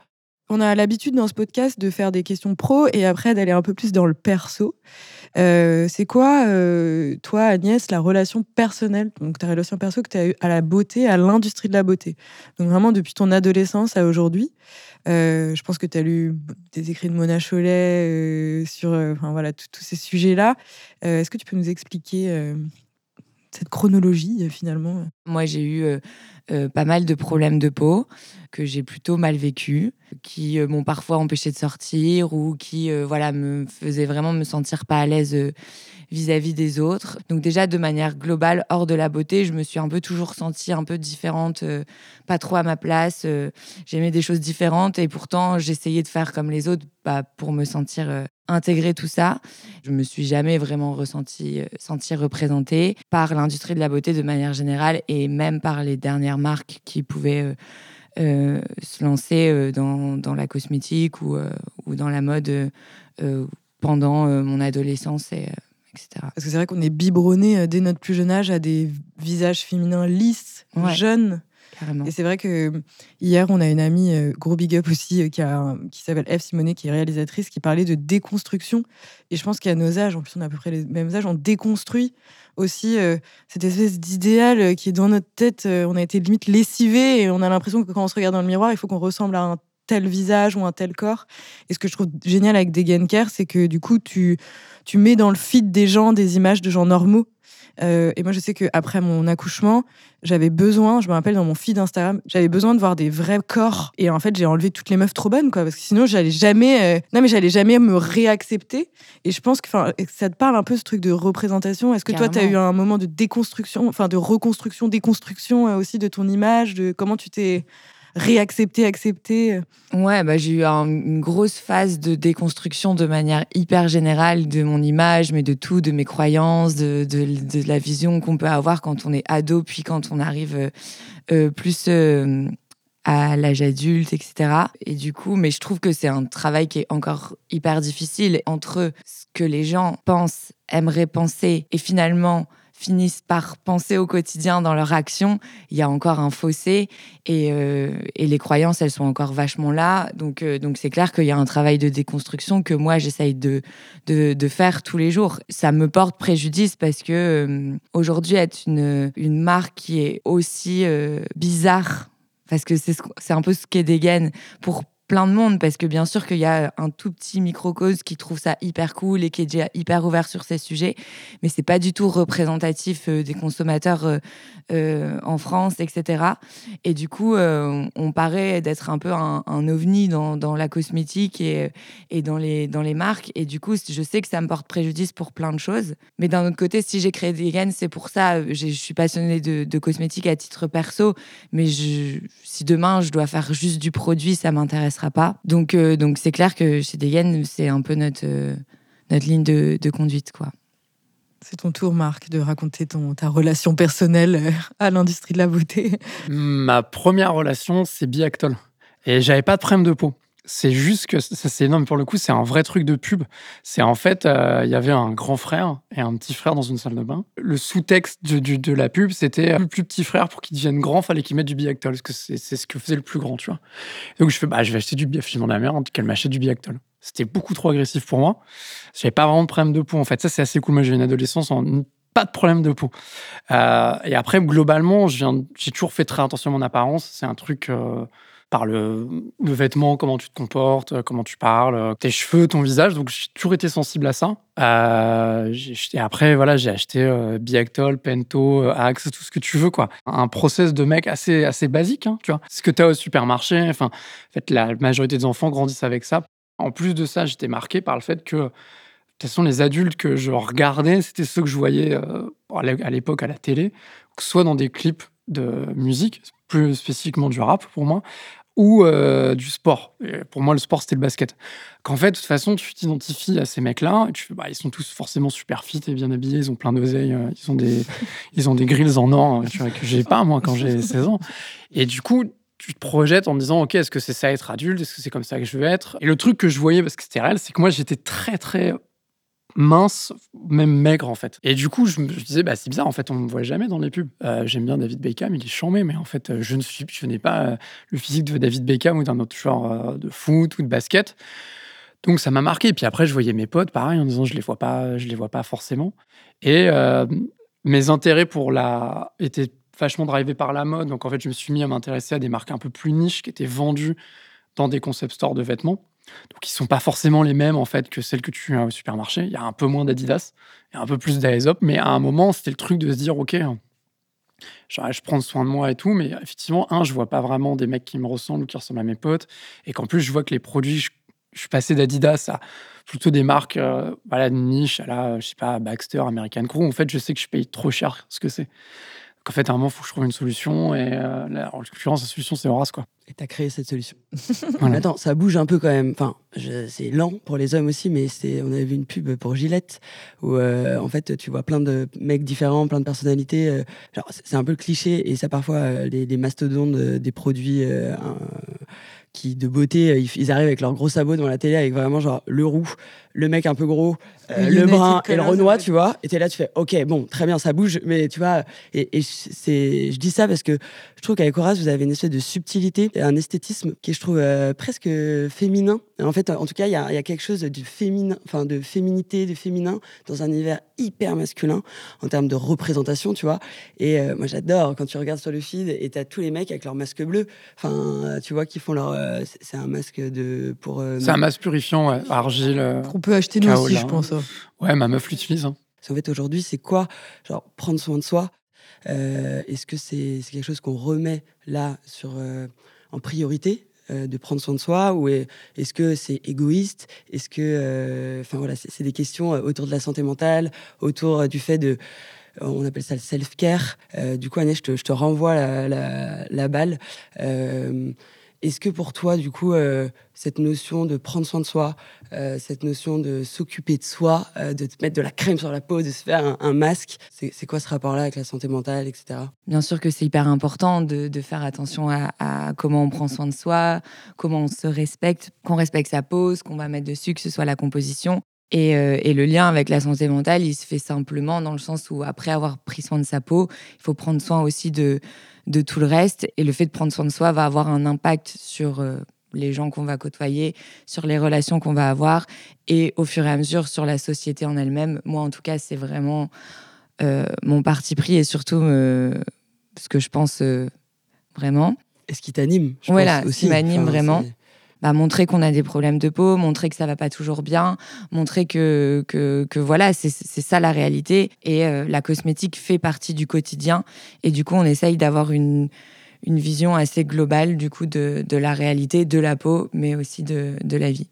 On a l'habitude dans ce podcast de faire des questions pro et après d'aller un peu plus dans le perso. Euh, c'est quoi, euh, toi, Agnès, la relation personnelle, donc ta relation perso que tu as eue à la beauté, à l'industrie de la beauté? Donc vraiment depuis ton adolescence à aujourd'hui. Euh, je pense que tu as lu des écrits de Mona Chollet sur enfin, voilà, tous ces sujets-là. Est-ce que tu peux nous expliquer cette chronologie finalement? Moi, j'ai eu pas mal de problèmes de peau que j'ai plutôt mal vécu, qui m'ont parfois empêché de sortir ou qui voilà me faisaient vraiment me sentir pas à l'aise vis-à-vis des autres. Donc déjà de manière globale, hors de la beauté, je me suis un peu toujours sentie un peu différente, pas trop à ma place. J'aimais des choses différentes et pourtant j'essayais de faire comme les autres bah, pour me sentir intégrer tout ça. Je me suis jamais vraiment ressentie sentie représentée par l'industrie de la beauté de manière générale et même par les dernières marques qui pouvaient euh, se lancer euh, dans, dans, la cosmétique ou, euh, ou dans la mode pendant mon adolescence, et, etc. Parce que c'est vrai qu'on est biberonné dès notre plus jeune âge à des visages féminins lisses, jeunes. Et c'est vrai que hier, on a une amie, gros big up aussi, qui, a, qui s'appelle Eve Simonet, qui est réalisatrice, qui parlait de déconstruction. Et je pense qu'à nos âges, en plus on a à peu près les mêmes âges, on déconstruit aussi euh, cette espèce d'idéal euh, qui est dans notre tête. Euh, on a été limite lessivé et on a l'impression que quand on se regarde dans le miroir, il faut qu'on ressemble à un tel visage ou un tel corps. Et ce que je trouve génial avec Degen Care, c'est que du coup, tu, tu mets dans le feed des gens des images de gens normaux euh, et moi, je sais qu'après mon accouchement, j'avais besoin, je me rappelle dans mon feed Instagram, j'avais besoin de voir des vrais corps. Et en fait, j'ai enlevé toutes les meufs trop bonnes, quoi, parce que sinon, j'allais jamais, euh, non, mais j'allais jamais me réaccepter. Et je pense que ça te parle un peu ce truc de représentation? Est-ce que toi, tu as eu un moment de déconstruction, enfin de reconstruction, déconstruction euh, aussi de ton image, de comment tu t'es réaccepter, accepter Ouais, bah, j'ai eu une grosse phase de déconstruction de manière hyper générale de mon image, mais de tout, de mes croyances, de, de, la vision qu'on peut avoir quand on est ado, puis quand on arrive euh, euh, plus euh, à l'âge adulte, etc. Et du coup, mais je trouve que c'est un travail qui est encore hyper difficile entre ce que les gens pensent, aimeraient penser, et finalement finissent par penser au quotidien dans leur action, il y a encore un fossé et, euh, et les croyances, elles sont encore vachement là. Donc, euh, donc c'est clair qu'il y a un travail de déconstruction que moi, j'essaye de, de, faire tous les jours. Ça me porte préjudice parce que euh, aujourd'hui, être une, une marque qui est aussi bizarre, parce que c'est un peu ce qu'est Degen pour plein de monde parce que bien sûr qu'il y a un tout petit microcosme qui trouve ça hyper cool et qui est déjà hyper ouvert sur ces sujets, mais c'est pas du tout représentatif euh, des consommateurs euh, euh, en France, etc. Et du coup, on paraît d'être un peu un, ovni dans, la cosmétique et, dans, les, dans les marques. Et du coup, je sais que ça me porte préjudice pour plein de choses. Mais d'un autre côté, si j'ai créé gaines, c'est pour ça. Je suis passionnée de, de cosmétique à titre perso, mais je, si demain je dois faire juste du produit, ça m'intéresse pas. Donc, euh, donc c'est clair que chez Degen, c'est un peu notre, euh, notre ligne de, de conduite, quoi. C'est ton tour, Marc, de raconter ton, ta relation personnelle euh, à l'industrie de la beauté. Ma première relation, c'est Biactol. Et j'avais pas de problème de peau. C'est juste que ça, c'est énorme pour le coup, c'est un vrai truc de pub. C'est en fait, euh, il y avait un grand frère et un petit frère dans une salle de bain. Le sous-texte de, la pub, c'était euh, le plus petit frère pour qu'il devienne grand, fallait qu'il mette du Biactol, parce que c'est, ce que faisait le plus grand, tu vois. Donc je fais, bah, je vais acheter du Biactol. de la mère, qu'elle m'achète du Biactol. C'était beaucoup trop agressif pour moi. J'avais pas vraiment de problème de peau, en fait. Ça, c'est assez cool. Moi, j'ai une adolescence en pas de problème de peau. Euh, et après, globalement, j'ai toujours fait très attention à mon apparence. C'est un truc euh, par le, vêtement, comment tu te comportes, euh, comment tu parles, tes cheveux, ton visage. Donc, j'ai toujours été sensible à ça. et après, voilà, j'ai acheté Biactol, Pento, Axe, tout ce que tu veux, quoi. Un process de mec assez, assez basique, hein, tu vois. Ce que tu as au supermarché. Enfin, la majorité des enfants grandissent avec ça. En plus de ça, j'étais marqué par le fait que de toute façon, les adultes que je regardais, c'était ceux que je voyais euh, à l'époque à la télé, soit dans des clips de musique, plus spécifiquement du rap pour moi, ou euh, du sport. pour moi, le sport, c'était le basket. Qu'en fait, de toute façon, tu t'identifies à ces mecs-là, tu bah, ils sont tous forcément super fit et bien habillés, ils ont plein d'oseilles, euh, ils, ont des, ils ont des grilles en or tu vois, que j'ai pas, moi, quand j'ai 16 ans. Et du coup, tu te projettes en disant, OK, est-ce que c'est ça être adulte? Est-ce que c'est comme ça que je veux être? Et le truc que je voyais, parce que c'était réel, c'est que moi, j'étais très, très mince, même maigre en fait. Et du coup, je me disais, bah, c'est bizarre, en fait, on me voit jamais dans les pubs. Euh, j'aime bien David Beckham, il est chambé, mais en fait, euh, je ne suis, je n'ai pas euh, le physique de David Beckham ou d'un autre joueur de foot ou de basket. Donc ça m'a marqué. Puis après, je voyais mes potes, pareil, en disant, je les vois pas, je les vois pas forcément. Et mes intérêts pour la étaient vachement drivés par la mode. Donc en fait, je me suis mis à m'intéresser à des marques un peu plus niches qui étaient vendues dans des concept stores de vêtements. Donc, ils sont pas forcément les mêmes en fait que celles que tu as au supermarché. Il y a un peu moins d'Adidas, a un peu plus d'Aesop, mais à un moment, c'était le truc de se dire, ok, genre, je prends soin de moi et tout, mais effectivement, un, je vois pas vraiment des mecs qui me ressemblent ou qui ressemblent à mes potes, et qu'en plus, je vois que les produits, je, suis passé d'Adidas à plutôt des marques, euh, voilà, de niche, à la, je sais pas, Baxter, American Crew. En fait, je sais que je paye trop cher ce que c'est. Donc, en fait, à un moment, il faut que je trouve une solution, et euh, en l'occurrence, la solution, c'est Horace, quoi. Et tu as créé cette solution. Attends, ça bouge un peu quand même. Enfin, c'est lent pour les hommes aussi, mais on avait vu une pub pour Gillette où euh, en fait tu vois plein de mecs différents, plein de personnalités. Euh, c'est un peu le cliché et ça parfois euh, les, mastodontes des produits qui de beauté, ils, arrivent avec leurs gros sabots devant la télé avec vraiment genre le roux, le mec un peu gros, euh, le brun et le renois, tu vois. Et t'es là, tu fais, ok, bon, très bien, ça bouge, mais tu vois. Et, c'est, je dis ça parce que je trouve qu'avec Horace, vous avez une espèce de subtilité, un esthétisme qui est, je trouve, euh, presque féminin. En fait, en tout cas, il y a, y a, quelque chose de féminin, enfin de féminité, de féminin dans un univers hyper masculin en termes de représentation, tu vois. Et euh, moi, j'adore quand tu regardes sur le feed et t'as tous les mecs avec leur masque bleu, enfin, tu vois, qui font leur. C'est un masque de pour. c'est un masque purifiant, ouais, argile. On peut acheter nous aussi, je pense. Hein. Ouais, ma meuf l'utilise. Hein. En fait, aujourd'hui, c'est quoi? Genre, prendre soin de soi. Euh, est-ce que c'est quelque chose qu'on remet là sur, euh, en priorité euh, de prendre soin de soi ou est-ce que c'est égoïste? Est-ce que, enfin voilà, c'est des questions autour de la santé mentale, autour du fait de, on appelle ça le self-care. du coup, Agnès, je te, je te renvoie la, la, la balle. Est-ce que pour toi, du coup, euh, cette notion de prendre soin de soi, euh, cette notion de s'occuper de soi, euh, de te mettre de la crème sur la peau, de se faire un, masque, c'est quoi ce rapport-là avec la santé mentale, etc. Bien sûr que c'est hyper important de, faire attention à, comment on prend soin de soi, comment on se respecte, qu'on respecte sa ce qu'on va mettre dessus, que ce soit la composition. Et, et, le lien avec la santé mentale, il se fait simplement dans le sens où après avoir pris soin de sa peau, il faut prendre soin aussi de de tout le reste. Et le fait de prendre soin de soi va avoir un impact sur euh, les gens qu'on va côtoyer, sur les relations qu'on va avoir et au fur et à mesure sur la société en elle-même. Moi, en tout cas, c'est vraiment euh, mon parti pris et surtout euh, ce que je pense vraiment. Et ce qui t'anime, voilà, pense, aussi. ce qui m'anime vraiment bah, montrer qu'on a des problèmes de peau, montrer que ça va pas toujours bien, montrer que, que, que voilà, c'est ça la réalité. Et euh, la cosmétique fait partie du quotidien. Et du coup, on essaye d'avoir une, une vision assez globale du coup de, de, la réalité, de la peau, mais aussi de, de la vie.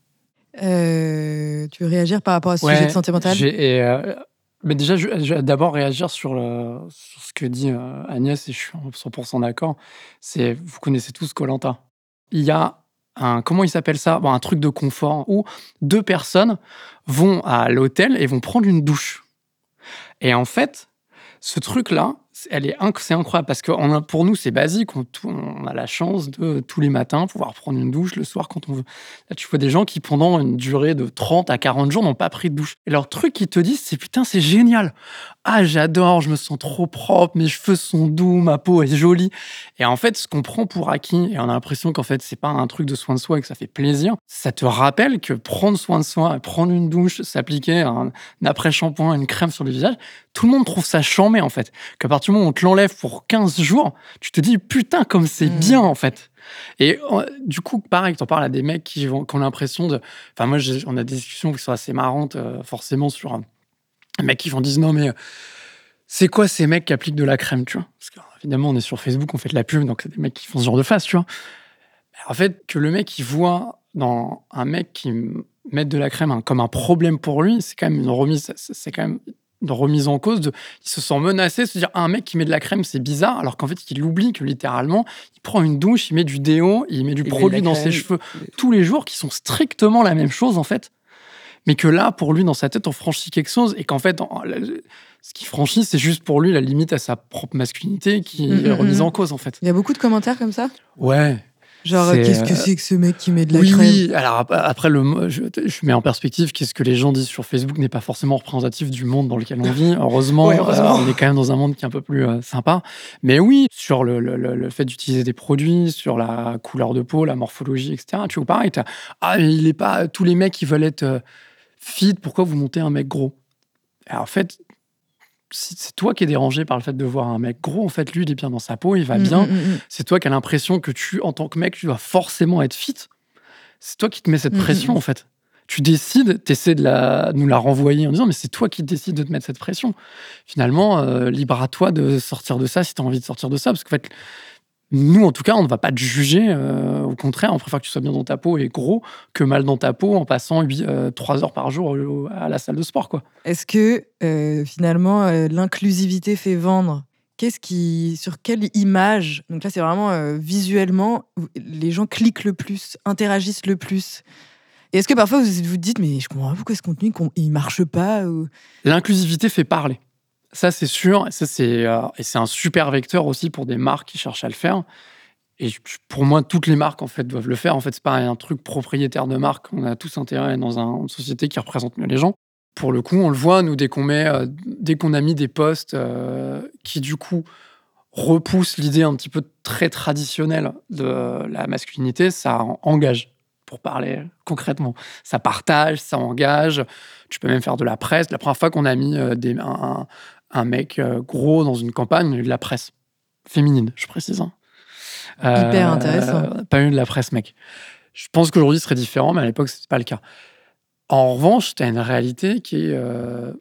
Euh, tu veux réagir par rapport à ce sujet de santé mentale? euh, mais déjà, je, vais d'abord réagir sur, le, sur, ce que dit Agnès, et je suis 100% d'accord. C'est, vous connaissez tous Colanta. Il y a un, comment il s'appelle ça? Bon, Un truc de confort où deux personnes vont à l'hôtel et vont prendre une douche. Et en fait, ce truc-là, elle est c'est incroyable parce que pour nous c'est basique, on, a la chance de tous les matins pouvoir prendre une douche le soir quand on veut. Là tu vois des gens qui pendant une durée de 30 à 40 jours n'ont pas pris de douche. Et leur truc qu'ils te disent c'est putain c'est génial. Ah j'adore, je me sens trop propre, mes cheveux sont doux, ma peau est jolie. Et en fait, ce qu'on prend pour acquis, et on a l'impression qu'en fait c'est pas un truc de soin de soi et que ça fait plaisir, ça te rappelle que prendre soin de soi, prendre une douche, s'appliquer un, après-shampoing, une crème sur le visage, tout le monde trouve ça chambé en fait. Qu'à partir du moment où on te l'enlève pour 15 jours, tu te dis putain comme c'est mmh. bien en fait. Et euh, du coup, pareil, tu en parles à des mecs qui, ont l'impression de. Enfin, moi, on a des discussions qui sont assez marrantes, euh, forcément, sur un mec qui vont dire non, mais c'est quoi ces mecs qui appliquent de la crème, tu vois? Parce qu'évidemment, on est sur Facebook, on fait de la pub, donc c'est des mecs qui font ce genre de face, tu vois. En fait, que le mec, il voit dans un mec qui met de la crème comme un problème pour lui, c'est quand même une remise, c'est quand même de remise en cause, de, il se sent menacé, se dire ah, un mec qui met de la crème, c'est bizarre, alors qu'en fait, il oublie que littéralement, il prend une douche, il met du déo, il met du produit dans ses cheveux tous les jours, qui sont strictement la même chose, en fait. Mais que là, pour lui, dans sa tête, on franchit quelque chose, et qu'en fait, ce qu'il franchit, c'est juste pour lui la limite à sa propre masculinité qui mm, est mm, remise mm. en cause, en fait. Il y a beaucoup de commentaires comme ça? Ouais. Genre, qu'est-ce que euh, c'est que ce mec qui met de la oui, crème? Oui, alors après, le, je, je mets en perspective qu'est-ce que les gens disent sur Facebook n'est pas forcément représentatif du monde dans lequel on vit. Heureusement, euh, on est quand même dans un monde qui est un peu plus euh, sympa. Mais oui, sur le, le, le fait d'utiliser des produits, sur la couleur de peau, la morphologie, etc. Tu vois, pareil, ah, il est pas. Tous les mecs qui veulent être fit, pourquoi vous montez un mec gros? Alors, En fait, c'est toi qui es dérangé par le fait de voir un mec gros. En fait, lui, il est bien dans sa peau, il va mm, bien. Mm, mm, c'est toi qui as l'impression que tu, en tant que mec, tu dois forcément être fit. C'est toi qui te mets cette pression, en fait. Tu décides, tu essaies de la, nous la renvoyer en disant, mais c'est toi qui décides de te mettre cette pression. Finalement, euh, libre à toi de sortir de ça si tu as envie de sortir de ça. Parce qu'en fait, nous, en tout cas, on ne va pas te juger. Euh, au contraire, on préfère que tu sois bien dans ta peau et gros que mal dans ta peau en passant 3 euh, heures par jour à la salle de sport. quoi. Est-ce que euh, finalement, l'inclusivité fait vendre? Qu'est-ce qui, sur quelle image Donc là, c'est vraiment visuellement, les gens cliquent le plus, interagissent le plus? Et est-ce que parfois vous vous dites, mais je comprends pas pourquoi ce contenu il marche pas L'inclusivité fait parler. Ça, c'est sûr. Euh, et c'est un super vecteur aussi pour des marques qui cherchent à le faire. Et pour moi, toutes les marques en fait doivent le faire. En fait, c'est pas un truc propriétaire de marque. On a tous intérêt dans une société qui représente mieux les gens. Pour le coup, on le voit nous dès qu'on euh, dès a mis des postes euh, qui du coup repoussent l'idée un petit peu très traditionnelle de la masculinité, ça engage. Pour parler concrètement, ça partage, ça engage. Tu peux même faire de la presse. La première fois qu'on a mis des, un, un mec euh, gros dans une campagne, de la presse féminine, je précise. Hein. Hyper euh, intéressant. Pas eu de la presse, mec. Je pense qu'aujourd'hui, ce serait différent, mais à l'époque, ce n'était pas le cas. En revanche, tu as une réalité qui est euh,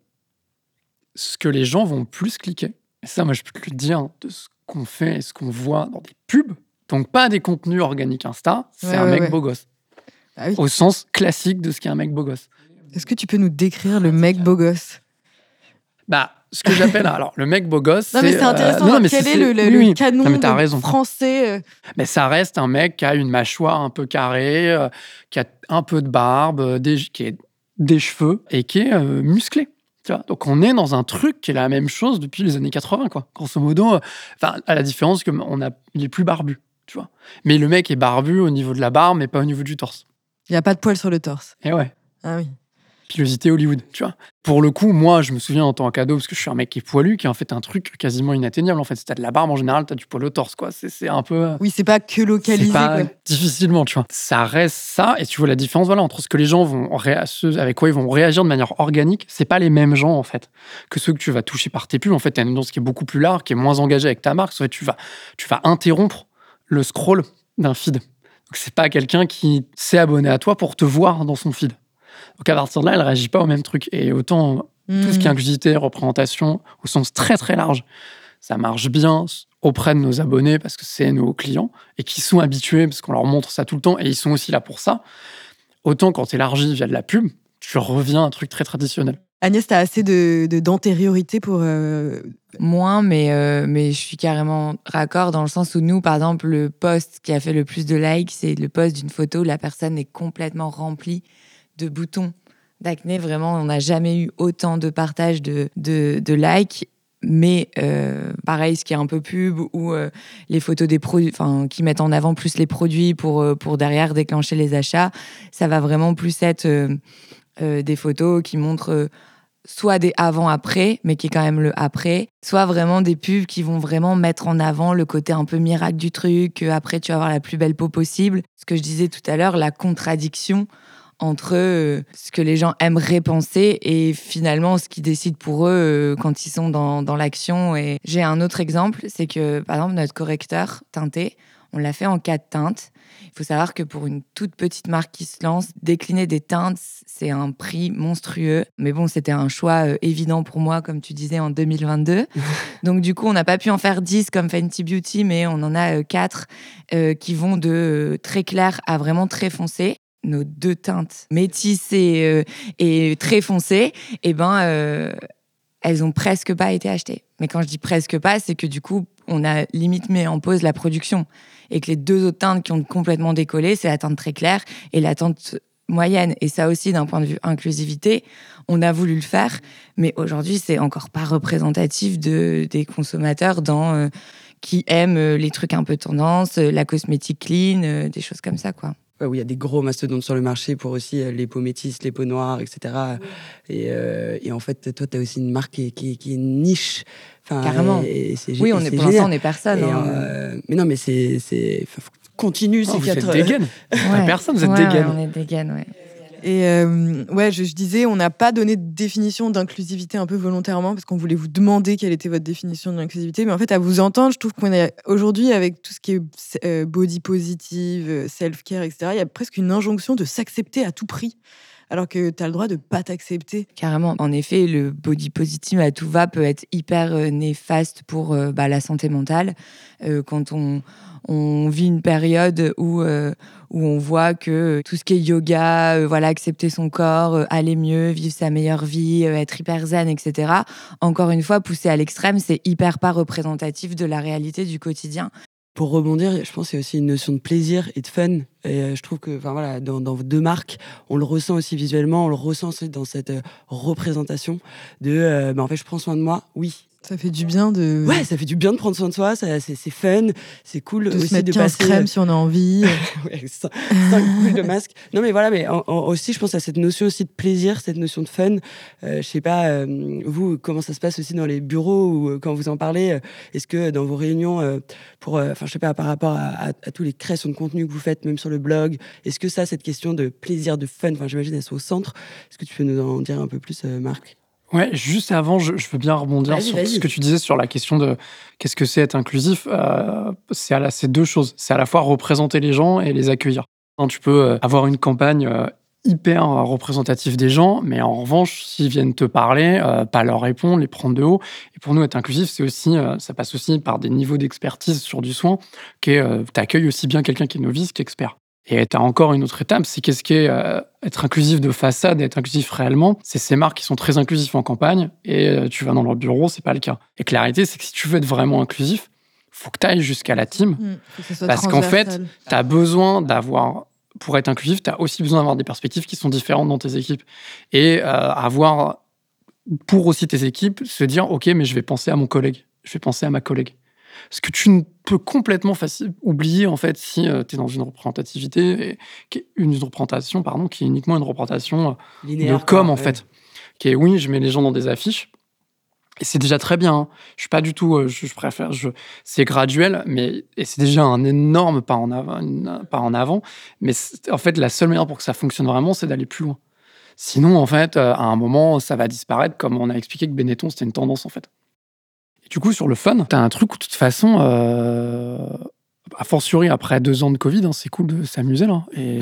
ce que les gens vont plus cliquer. Et ça, moi, je peux te le dire de ce qu'on fait et ce qu'on voit dans des pubs. Donc, pas des contenus organiques Insta, c'est un mec beau gosse. Bah Au sens classique de ce qu'est un mec beau gosse. Est-ce que tu peux nous décrire le mec beau gosse? Bah, ce que j'appelle alors le mec beau gosse. Non mais c'est intéressant. Euh, quel est, le, canon français euh Mais ça reste un mec qui a une mâchoire un peu carrée, euh, qui a un peu de barbe, des, qui a des cheveux et qui est musclé. Tu vois Donc on est dans un truc qui est la même chose depuis les années 80 quoi. Grosso modo, enfin à la différence que on a, il est plus barbu, tu vois. Mais le mec est barbu au niveau de la barbe, mais pas au niveau du torse. Il n'y a pas de poils sur le torse. Et ouais. Ah oui pilosité Hollywood, tu vois. Pour le coup, moi, je me souviens en tant qu'ado, parce que je suis un mec qui est poilu, qui est en fait un truc quasiment inatteignable. En fait, si t'as de la barbe en général, t'as du poil au torse, quoi. C'est un peu. Oui, c'est pas que localisé. Pas difficilement, tu vois. Ça reste ça, et tu vois la différence, voilà, entre ce que les gens vont avec quoi ils vont réagir de manière organique. C'est pas les mêmes gens, en fait, que ceux que tu vas toucher par tes pubs. En fait, t'as une audience qui est beaucoup plus large, qui est moins engagée avec ta marque. Soit tu vas, tu vas interrompre le scroll d'un feed. Donc, c'est pas quelqu'un qui s'est abonné à toi pour te voir dans son feed. Donc à partir de là, elle réagit pas au même truc. Et autant tout ce qui est hmm. inclusivité, représentation, au sens très très large, ça marche bien auprès de nos abonnés parce que c'est nos clients et qui sont habitués parce qu'on leur montre ça tout le temps et ils sont aussi là pour ça. Autant quand tu élargis via de la pub, tu reviens à un truc très traditionnel. Agnès, tu as assez de, d'antériorité pour. Euh, Moins, mais, euh, mais je suis carrément raccord dans le sens où nous, par exemple, le post qui a fait le plus de likes, c'est le post d'une photo où la personne est complètement remplie de boutons d'acné. Vraiment, on n'a jamais eu autant de partages de, de, likes. Mais euh, pareil, ce qui est un peu pub ou euh, les photos des produits, enfin, qui mettent en avant plus les produits pour, euh, pour derrière déclencher les achats, ça va vraiment plus être des photos qui montrent soit des avant-après, mais qui est quand même le après, soit vraiment des pubs qui vont vraiment mettre en avant le côté un peu miracle du truc, après tu vas avoir la plus belle peau possible. Ce que je disais tout à l'heure, la contradiction entre euh, ce que les gens aimeraient penser et finalement ce qu'ils décident pour eux euh, quand ils sont dans, dans l'action. Et j'ai un autre exemple, c'est que par exemple notre correcteur teinté, on l'a fait en quatre teintes. Il faut savoir que pour une toute petite marque qui se lance, décliner des teintes, c'est un prix monstrueux. Mais bon, c'était un choix euh, évident pour moi, comme tu disais, en 2022. Donc du coup, on n'a pas pu en faire 10 comme Fenty Beauty, mais on en a 4 qui vont de très clair à vraiment très foncé nos deux teintes métisses et, euh, très foncées, eh ben, euh, elles ont presque pas été achetées. Mais quand je dis presque pas, c'est que du coup, on a limite mis en pause la production. Et que les deux autres teintes qui ont complètement décollé, c'est la teinte très claire et la teinte moyenne. Et ça aussi, d'un point de vue inclusivité, on a voulu le faire. Mais aujourd'hui, c'est encore pas représentatif de, des consommateurs euh, qui aiment les trucs un peu tendance, la cosmétique clean, des choses comme ça, quoi où il y a des gros mastodontes sur le marché pour aussi euh, les peaux métisses, les peaux noires, etc. Euh, et, en fait, toi, tu as aussi une marque qui, qui, est niche. Enfin, Carrément. oui, on est, pour l'instant, on n'est personne. Hein. Euh, mais non, mais c'est. Continue, c'est quatre. Vous êtes dégaine. personne, vous êtes ouais, on est dégaine, ouais. Et euh, ouais, je, disais, on n'a pas donné de définition d'inclusivité un peu volontairement parce qu'on voulait vous demander quelle était votre définition de l'inclusivité. Mais en fait, à vous entendre, je trouve qu'on est aujourd'hui avec tout ce qui est euh, body positive, euh, self-care, etc. Il y a presque une injonction de s'accepter à tout prix alors que tu as le droit de pas t'accepter. Carrément. En effet, le body positive à tout va peut être hyper néfaste pour bah, la santé mentale. quand on, vit une période où, euh, où on voit que tout ce qui est yoga, euh, voilà, accepter son corps, euh, aller mieux, vivre sa meilleure vie, être hyper zen, etc. Encore une fois, pousser à l'extrême, c'est hyper pas représentatif de la réalité du quotidien. Pour rebondir, je pense qu'il y a aussi une notion de plaisir et de fun. Et je trouve que, enfin voilà, dans, vos deux marques, on le ressent aussi visuellement, on le ressent aussi dans cette représentation de, bah, en fait, je prends soin de moi, oui, ça fait du bien de. Ouais, ça fait du bien de prendre soin de soi. C'est fun, c'est cool de aussi se mettre de 15 passer. crème si on a envie. ouais, 5 de masque. Non, mais voilà, mais aussi, je pense à cette notion aussi de plaisir, cette notion de fun. Euh, je sais pas, euh, vous, comment ça se passe aussi dans les bureaux ou euh, quand vous en parlez Est-ce que dans vos réunions, pour, enfin, je sais pas, par rapport à, à, tous les créations de contenu que vous faites, même sur le blog, est-ce que ça, cette question de plaisir, de fun, enfin, j'imagine, elle est au centre. Est-ce que tu peux nous en dire un peu plus, Marc? Ouais, juste avant, je, veux bien rebondir sur ce que tu disais sur la question de qu'est-ce que c'est être inclusif. Euh, c'est deux choses. C'est à la fois représenter les gens et les accueillir. tu peux euh, avoir une campagne euh, hyper représentative des gens, mais en revanche, s'ils viennent te parler, pas leur répondre, les prendre de haut. Et pour nous, être inclusif, c'est aussi, ça passe aussi par des niveaux d'expertise sur du soin, qui tu accueilles aussi bien quelqu'un qui est novice qu'expert. Et tu as encore une autre étape, c'est qu'est-ce qu'est euh, être inclusif de façade et être inclusif réellement. C'est ces marques qui sont très inclusifs en campagne et euh, tu vas dans leur bureau, c'est pas le cas. Et clarité, c'est que si tu veux être vraiment inclusif, faut que tu ailles jusqu'à la team. Mmh, parce qu'en fait, tu as besoin d'avoir, pour être inclusif, tu as aussi besoin d'avoir des perspectives qui sont différentes dans tes équipes. Et euh, avoir, pour aussi tes équipes, se dire, OK, mais je vais penser à mon collègue, je vais penser à ma collègue. Ce que tu ne peux complètement oublier, en fait, si euh, tu es dans une représentativité, qui est une représentation, pardon, qui est uniquement une représentation euh, de com, en fait. Qui est, oui, je mets les gens dans des affiches, et c'est déjà très bien. Hein. Je suis pas du tout, euh, je, préfère, je, c'est graduel, mais et c'est déjà un énorme pas en avant, pas en avant. Mais en fait, la seule manière pour que ça fonctionne vraiment, c'est d'aller plus loin. Sinon, en fait, à un moment, ça va disparaître, comme on a expliqué que Benetton, c'était une tendance, en fait du coup, sur le fun, t'as un truc où, de toute façon, euh, a fortiori après deux ans de Covid, hein, c'est cool de s'amuser là. Et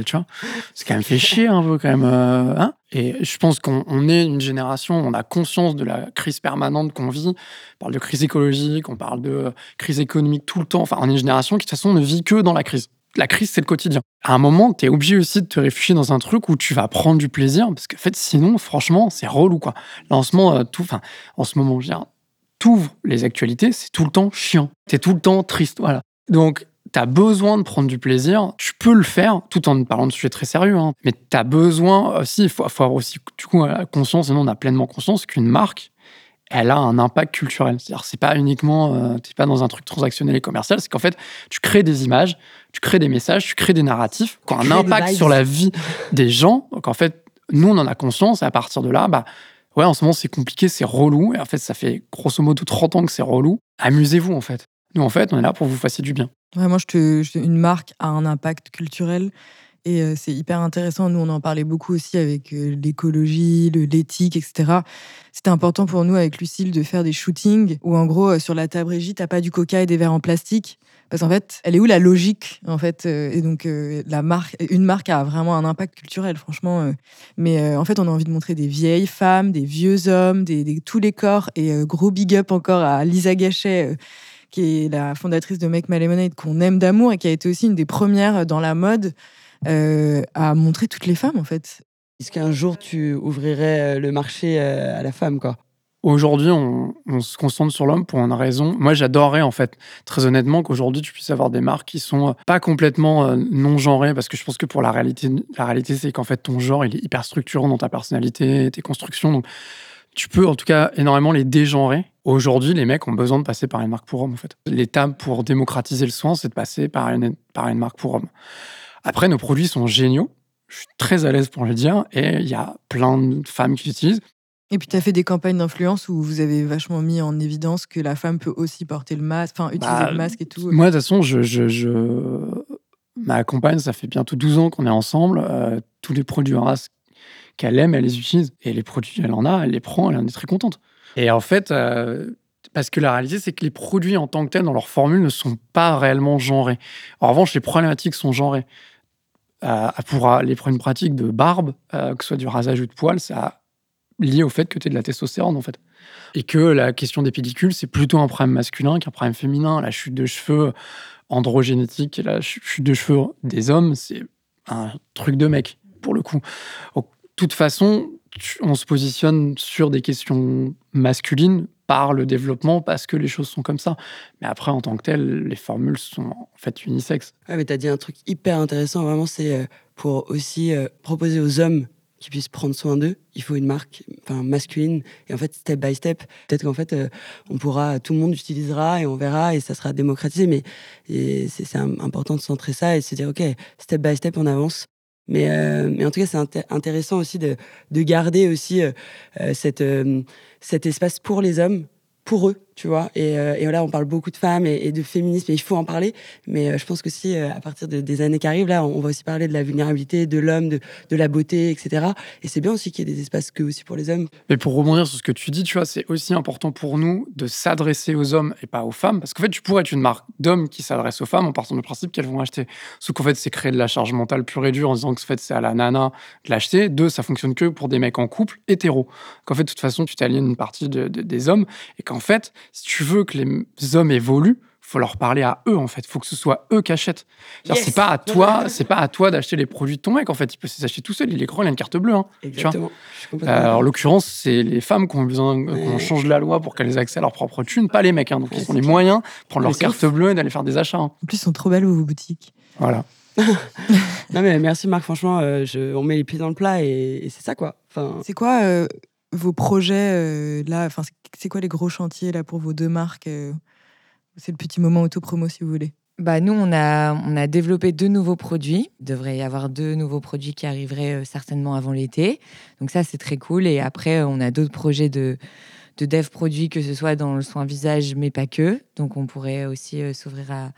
tu vois, c'est quand même fait chier un peu quand même. Euh, hein et je pense qu'on est une génération, on a conscience de la crise permanente qu'on vit. On parle de crise écologique, on parle de crise économique tout le temps. Enfin, on est une génération qui de toute façon ne vit que dans la crise. La crise, c'est le quotidien. À un moment, tu es obligé aussi de te réfugier dans un truc où tu vas prendre du plaisir, parce que en fait, sinon, franchement, c'est relou quoi. Là, en ce moment, euh, tout, enfin, en ce moment, je veux dire, t'ouvres les actualités, c'est tout le temps chiant. T'es tout le temps triste. Voilà. Donc, tu as besoin de prendre du plaisir. Tu peux le faire tout en parlant de sujets très sérieux. Hein. Mais tu as besoin aussi, il faut, avoir aussi du coup conscience, et nous on a pleinement conscience qu'une marque, elle a un impact culturel. C'est-à-dire, c'est pas uniquement, euh, tu pas dans un truc transactionnel et commercial, c'est qu'en fait, tu crées des images, tu crées des messages, tu crées des narratifs qui ont un impact sur la vie des gens. Donc en fait, nous, on en a conscience et à partir de là, bah, Ouais, en ce moment, c'est compliqué, c'est relou. En fait, ça fait grosso modo 30 ans que c'est relou. Amusez-vous, en fait. Nous, en fait, on est là pour vous fassiez du bien. Vraiment, je une marque a un impact culturel et euh, c'est hyper intéressant. Nous, on en parlait beaucoup aussi avec euh, l'écologie, l'éthique, etc. C'était important pour nous, avec Lucille, de faire des shootings où, en gros, euh, sur la table régie, t'as pas du coca et des verres en plastique. Parce qu'en fait, elle est où la logique en fait Et donc, la marque, une marque a vraiment un impact culturel, franchement. mais en fait, on a envie de montrer des vieilles femmes, des vieux hommes, des, tous les corps. Et gros big up encore à Lisa Gachet qui est la fondatrice de Make My Lemonade, qu'on aime d'amour et qui a été aussi une des premières dans la mode euh, à montrer toutes les femmes, en fait. Est-ce qu'un jour tu ouvrirais euh, le marché euh, à la femme, quoi? Aujourd'hui, on, se concentre sur l'homme pour une raison. Moi, j'adorerais, en fait, très honnêtement, qu'aujourd'hui, tu puisses avoir des marques qui sont pas complètement non genrées, parce que je pense que pour la réalité, la réalité, c'est qu'en fait, ton genre, il est hyper structurant dans ta personnalité, tes constructions. Donc, tu peux, en tout cas, énormément les dégenrer. Aujourd'hui, les mecs ont besoin de passer par une marque pour hommes, en fait. L'étape pour démocratiser le soin, c'est de passer par une, marque pour hommes. Après, nos produits sont géniaux. Je suis très à l'aise pour le dire. Et il y a plein de femmes qui l'utilisent. Et puis, tu as fait des campagnes d'influence où vous avez vachement mis en évidence que la femme peut aussi porter le masque, enfin, utiliser bah, le masque et tout. Moi, de toute façon, je, je, ma compagne, ça fait bientôt 12 ans qu'on est ensemble. Euh, tous les produits race qu'elle aime, elle les utilise. Et les produits, elle en a, elle les prend, elle en est très contente. Et en fait, euh, parce que la réalité, c'est que les produits en tant que tels, dans leur formule, ne sont pas réellement genrés. En revanche, les problématiques sont genrées. Euh, pour les problèmes pratiques de barbe, euh, que ce soit du rasage ou de poils, ça lié au fait que tu es de la testostérone, en fait. Et que la question des pellicules, c'est plutôt un problème masculin qu'un problème féminin. La chute de cheveux androgénétique et la chute de cheveux des hommes, c'est un truc de mec, pour le coup. De toute façon, on se positionne sur des questions masculines par le développement parce que les choses sont comme ça. Mais après, en tant que tel, les formules sont en fait unisexes. Ouais, mais tu as dit un truc hyper intéressant, vraiment, c'est euh, pour aussi euh, proposer aux hommes qui puissent prendre soin d'eux, il faut une marque enfin, masculine. Et en fait, step by step, peut-être qu'en fait, euh, on pourra, tout le monde utilisera et on verra et ça sera démocratisé. Mais c'est important de centrer ça et de se dire, OK, step by step, on avance. Mais, mais en tout cas, c'est intéressant aussi de, de garder aussi cette cet espace pour les hommes, pour eux, tu vois. Et, euh, et, là, on parle beaucoup de femmes et, de féminisme, et il faut en parler. Mais euh, je pense que si, euh, à partir des années qui arrivent, là, on, va aussi parler de la vulnérabilité de l'homme, de, de, la beauté, etc. Et c'est bien aussi qu'il y ait des espaces que aussi pour les hommes. Mais pour rebondir sur ce que tu dis, tu vois, c'est aussi important pour nous de s'adresser aux hommes et pas aux femmes. Parce qu'en fait, tu pourrais être une marque d'hommes qui s'adresse aux femmes en partant du principe qu'elles vont acheter. Sauf qu'en fait, c'est créer de la charge mentale pure et en disant que en fait, c'est à la nana de l'acheter. Deux, ça fonctionne que pour des mecs en couple hétéro. Qu'en fait, de toute façon, tu t'aliènes une partie de, des hommes et qu'en fait, si tu veux que les hommes évoluent, faut leur parler à eux en fait. Faut que ce soit eux qui achètent. C'est pas à toi, c'est pas à toi d'acheter les produits de ton mec en fait. Il peut s'acheter tout seul. Il est grand, il a une carte bleue. Hein, Exactement. Euh, en l'occurrence, c'est les femmes qui ont besoin qu'on change la loi pour qu'elles aient accès à leur propre thune, pas les mecs. Hein. Donc ils ont les moyens de prendre leur carte bleue et d'aller faire des achats. Hein. En plus, ils sont trop belles vos boutiques. Voilà. non mais merci Marc. Franchement, euh, je, on met les pieds dans le plat et, c'est ça quoi. Enfin... C'est quoi euh, vos projets là Enfin, c'est quoi les gros chantiers là pour vos deux marques c'est le petit moment auto-promo si vous voulez. Bah nous, on a, on a développé deux nouveaux produits. Il devrait y avoir deux nouveaux produits qui arriveraient euh, certainement avant l'été. Donc ça, c'est très cool. Et après, on a d'autres projets de, de dev produits, que ce soit dans le soin visage, mais pas que. Donc on pourrait aussi euh, s'ouvrir à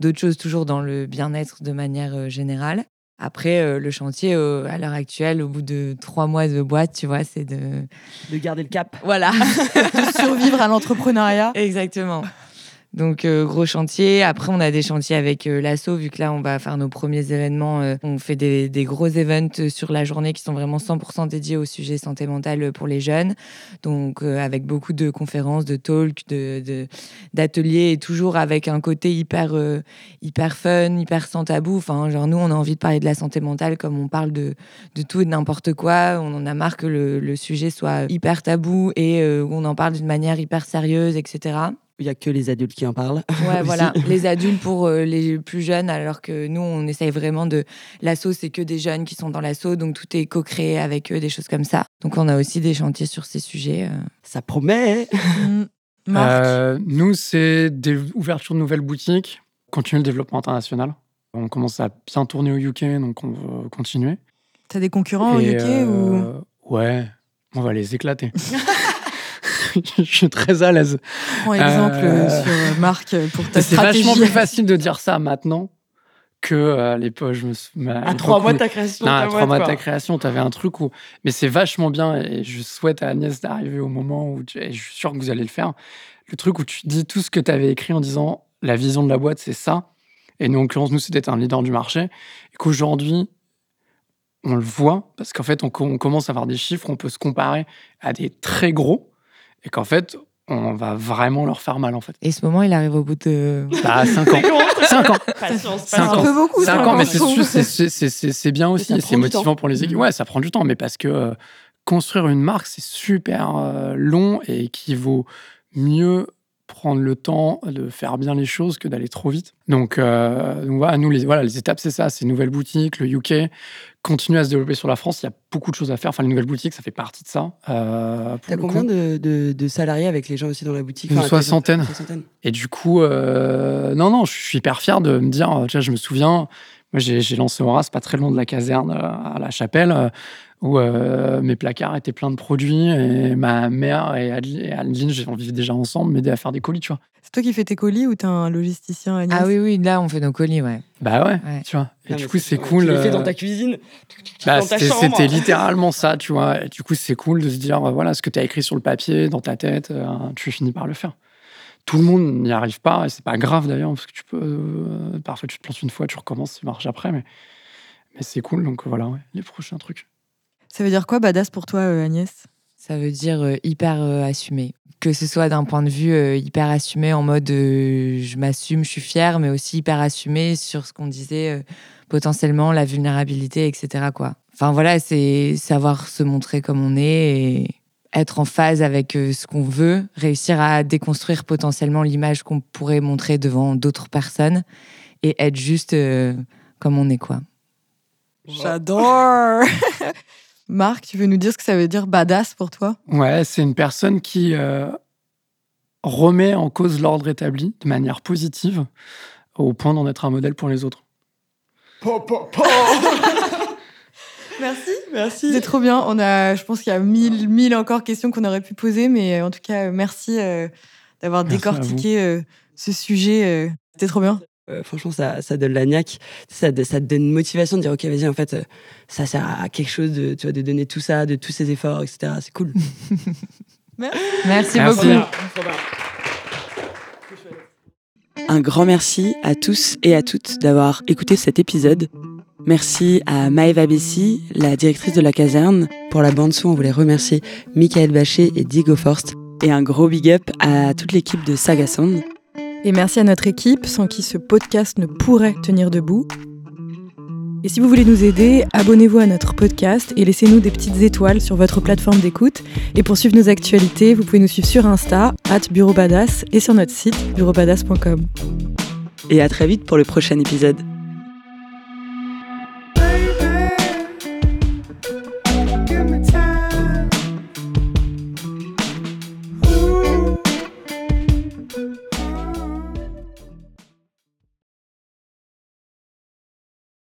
d'autres choses, toujours dans le bien-être de manière euh, générale. Après, le chantier, à l'heure actuelle, au bout de trois mois de boîte, tu vois, c'est de... De garder le cap. Voilà. de survivre à l'entrepreneuriat. Exactement. Donc euh, gros chantier. Après, on a des chantiers avec euh, vu que là, on va faire nos premiers événements. Euh, on fait des, gros events sur la journée qui sont vraiment 100% dédiés au sujet santé mentale pour les jeunes. Donc avec beaucoup de conférences, de talks, de, d'ateliers, et toujours avec un côté hyper, hyper fun, hyper sans tabou. Enfin, genre nous, on a envie de parler de la santé mentale comme on parle de, de tout et de n'importe quoi. On en a marre que le sujet soit hyper tabou et on en parle d'une manière hyper sérieuse, etc il n'y a que les adultes qui en parlent. Ouais, voilà, les adultes pour euh, les plus jeunes, alors que nous, on essaye vraiment de. L'assaut, c'est que des jeunes qui sont dans l'assaut, donc tout est co-créé avec eux, des choses comme ça. Donc on a aussi des chantiers sur ces sujets. Euh. Ça promet mmh. euh, Nous, c'est des ouvertures de nouvelles boutiques, continuer le développement international. On commence à bien tourner au UK, donc on veut continuer. T'as des concurrents au UK ou? Ouais, On va les éclater. je suis très à l'aise. Prends exemple euh, sur Marc pour ta C'est vachement plus facile de dire ça maintenant que à l'époque, je me à trois mois de ta création. Non, à trois mois de ta création, tu avais un truc où. Mais c'est vachement bien et je souhaite à Agnès d'arriver au moment où. Tu... Et je suis sûr que vous allez le faire. Le truc où tu dis tout ce que tu avais écrit en disant la vision de la boîte, c'est ça. Et nous, en l'occurrence, nous, c'était un leader du marché. Et qu'aujourd'hui, on le voit parce qu'en fait, on, on, commence à avoir des chiffres, on peut se comparer à des très gros. Et qu'en fait, on va vraiment leur faire mal en fait. Et ce moment, il arrive au bout de. Bah, 5 ans. 5 ans. Patience, 5 ans. Un peu beaucoup. 5 ans, mais c'est bien aussi. C'est motivant pour les équipes. Ouais, ça prend du temps, mais parce que euh, construire une marque, c'est super euh, long et qu'il vaut mieux prendre le temps de faire bien les choses que d'aller trop vite. Donc, euh, donc voilà, nous, les, voilà, les étapes, c'est ça, c'est nouvelles boutiques, le UK, continuer à se développer sur la France. Il y a beaucoup de choses à faire. Enfin, les nouvelles boutiques, ça fait partie de ça. Euh, T'as combien de, de, salariés avec les gens aussi dans la boutique Une soixantaine. Et du coup, euh, non, non, je suis hyper fier de me dire, tu vois, je me souviens, moi, j'ai lancé Horace pas très loin de la caserne à la chapelle où euh, mes placards étaient pleins de produits et ma mère et Adeline, on vivait déjà ensemble, m'aidaient à faire des colis, tu vois. C'est toi qui fais tes colis ou t'as un logisticien Agnès? Ah oui, oui, là on fait nos colis, ouais. Bah ouais, tu vois. Et du coup, c'est cool. Tu les fais dans ta cuisine? Bah, C'était littéralement ça, tu vois. Et du coup, c'est cool de se dire, voilà, ce que tu as écrit sur le papier, dans ta tête, euh, tu finis par le faire. Tout le monde n'y arrive pas, et c'est pas grave d'ailleurs, parce que tu peux. Euh, parfois, tu te plantes une fois, tu recommences, ça marche après, mais, mais c'est cool, donc voilà, ouais, les prochains trucs. Ça veut dire quoi badass pour toi, euh, Agnès? Ça veut dire euh, hyper euh, assumé. Que ce soit d'un point de vue hyper assumé en mode je m'assume, je suis fière, mais aussi hyper assumé sur ce qu'on disait potentiellement, la vulnérabilité, etc. Quoi. Enfin voilà, c'est savoir se montrer comme on est et être en phase avec ce qu'on veut, réussir à déconstruire potentiellement l'image qu'on pourrait montrer devant d'autres personnes et être juste comme on est quoi. J'adore Marc, tu veux nous dire ce que ça veut dire badass pour toi? Ouais, c'est une personne qui euh, remet en cause l'ordre établi de manière positive au point d'en être un modèle pour les autres. merci, merci. C'est trop bien. On a, je pense qu'il y a mille, mille encore questions qu'on aurait pu poser, mais euh, en tout cas, merci euh, d'avoir décortiqué ce sujet. C'était trop bien. Euh, franchement, ça, ça donne la niaque. Ça, ça te donne une motivation de dire, OK, vas-y, en fait, euh, ça sert à quelque chose de, tu vois, de donner tout ça, de tous ces efforts, etc. C'est cool. merci. beaucoup. Un grand merci à tous et à toutes d'avoir écouté cet épisode. Merci à Maëva Bessi, la directrice de la caserne. Pour la bande-son, on voulait remercier Michael Bachet et Diego Forst. Et un gros big up à toute l'équipe de Saga Sound. Et merci à notre équipe, sans qui ce podcast ne pourrait tenir debout. Et si vous voulez nous aider, abonnez-vous à notre podcast et laissez-nous des petites étoiles sur votre plateforme d'écoute. Et pour suivre nos actualités, vous pouvez nous suivre sur Insta, at Bureau et sur notre site, bureaubadass.com. Et à très vite pour le prochain épisode.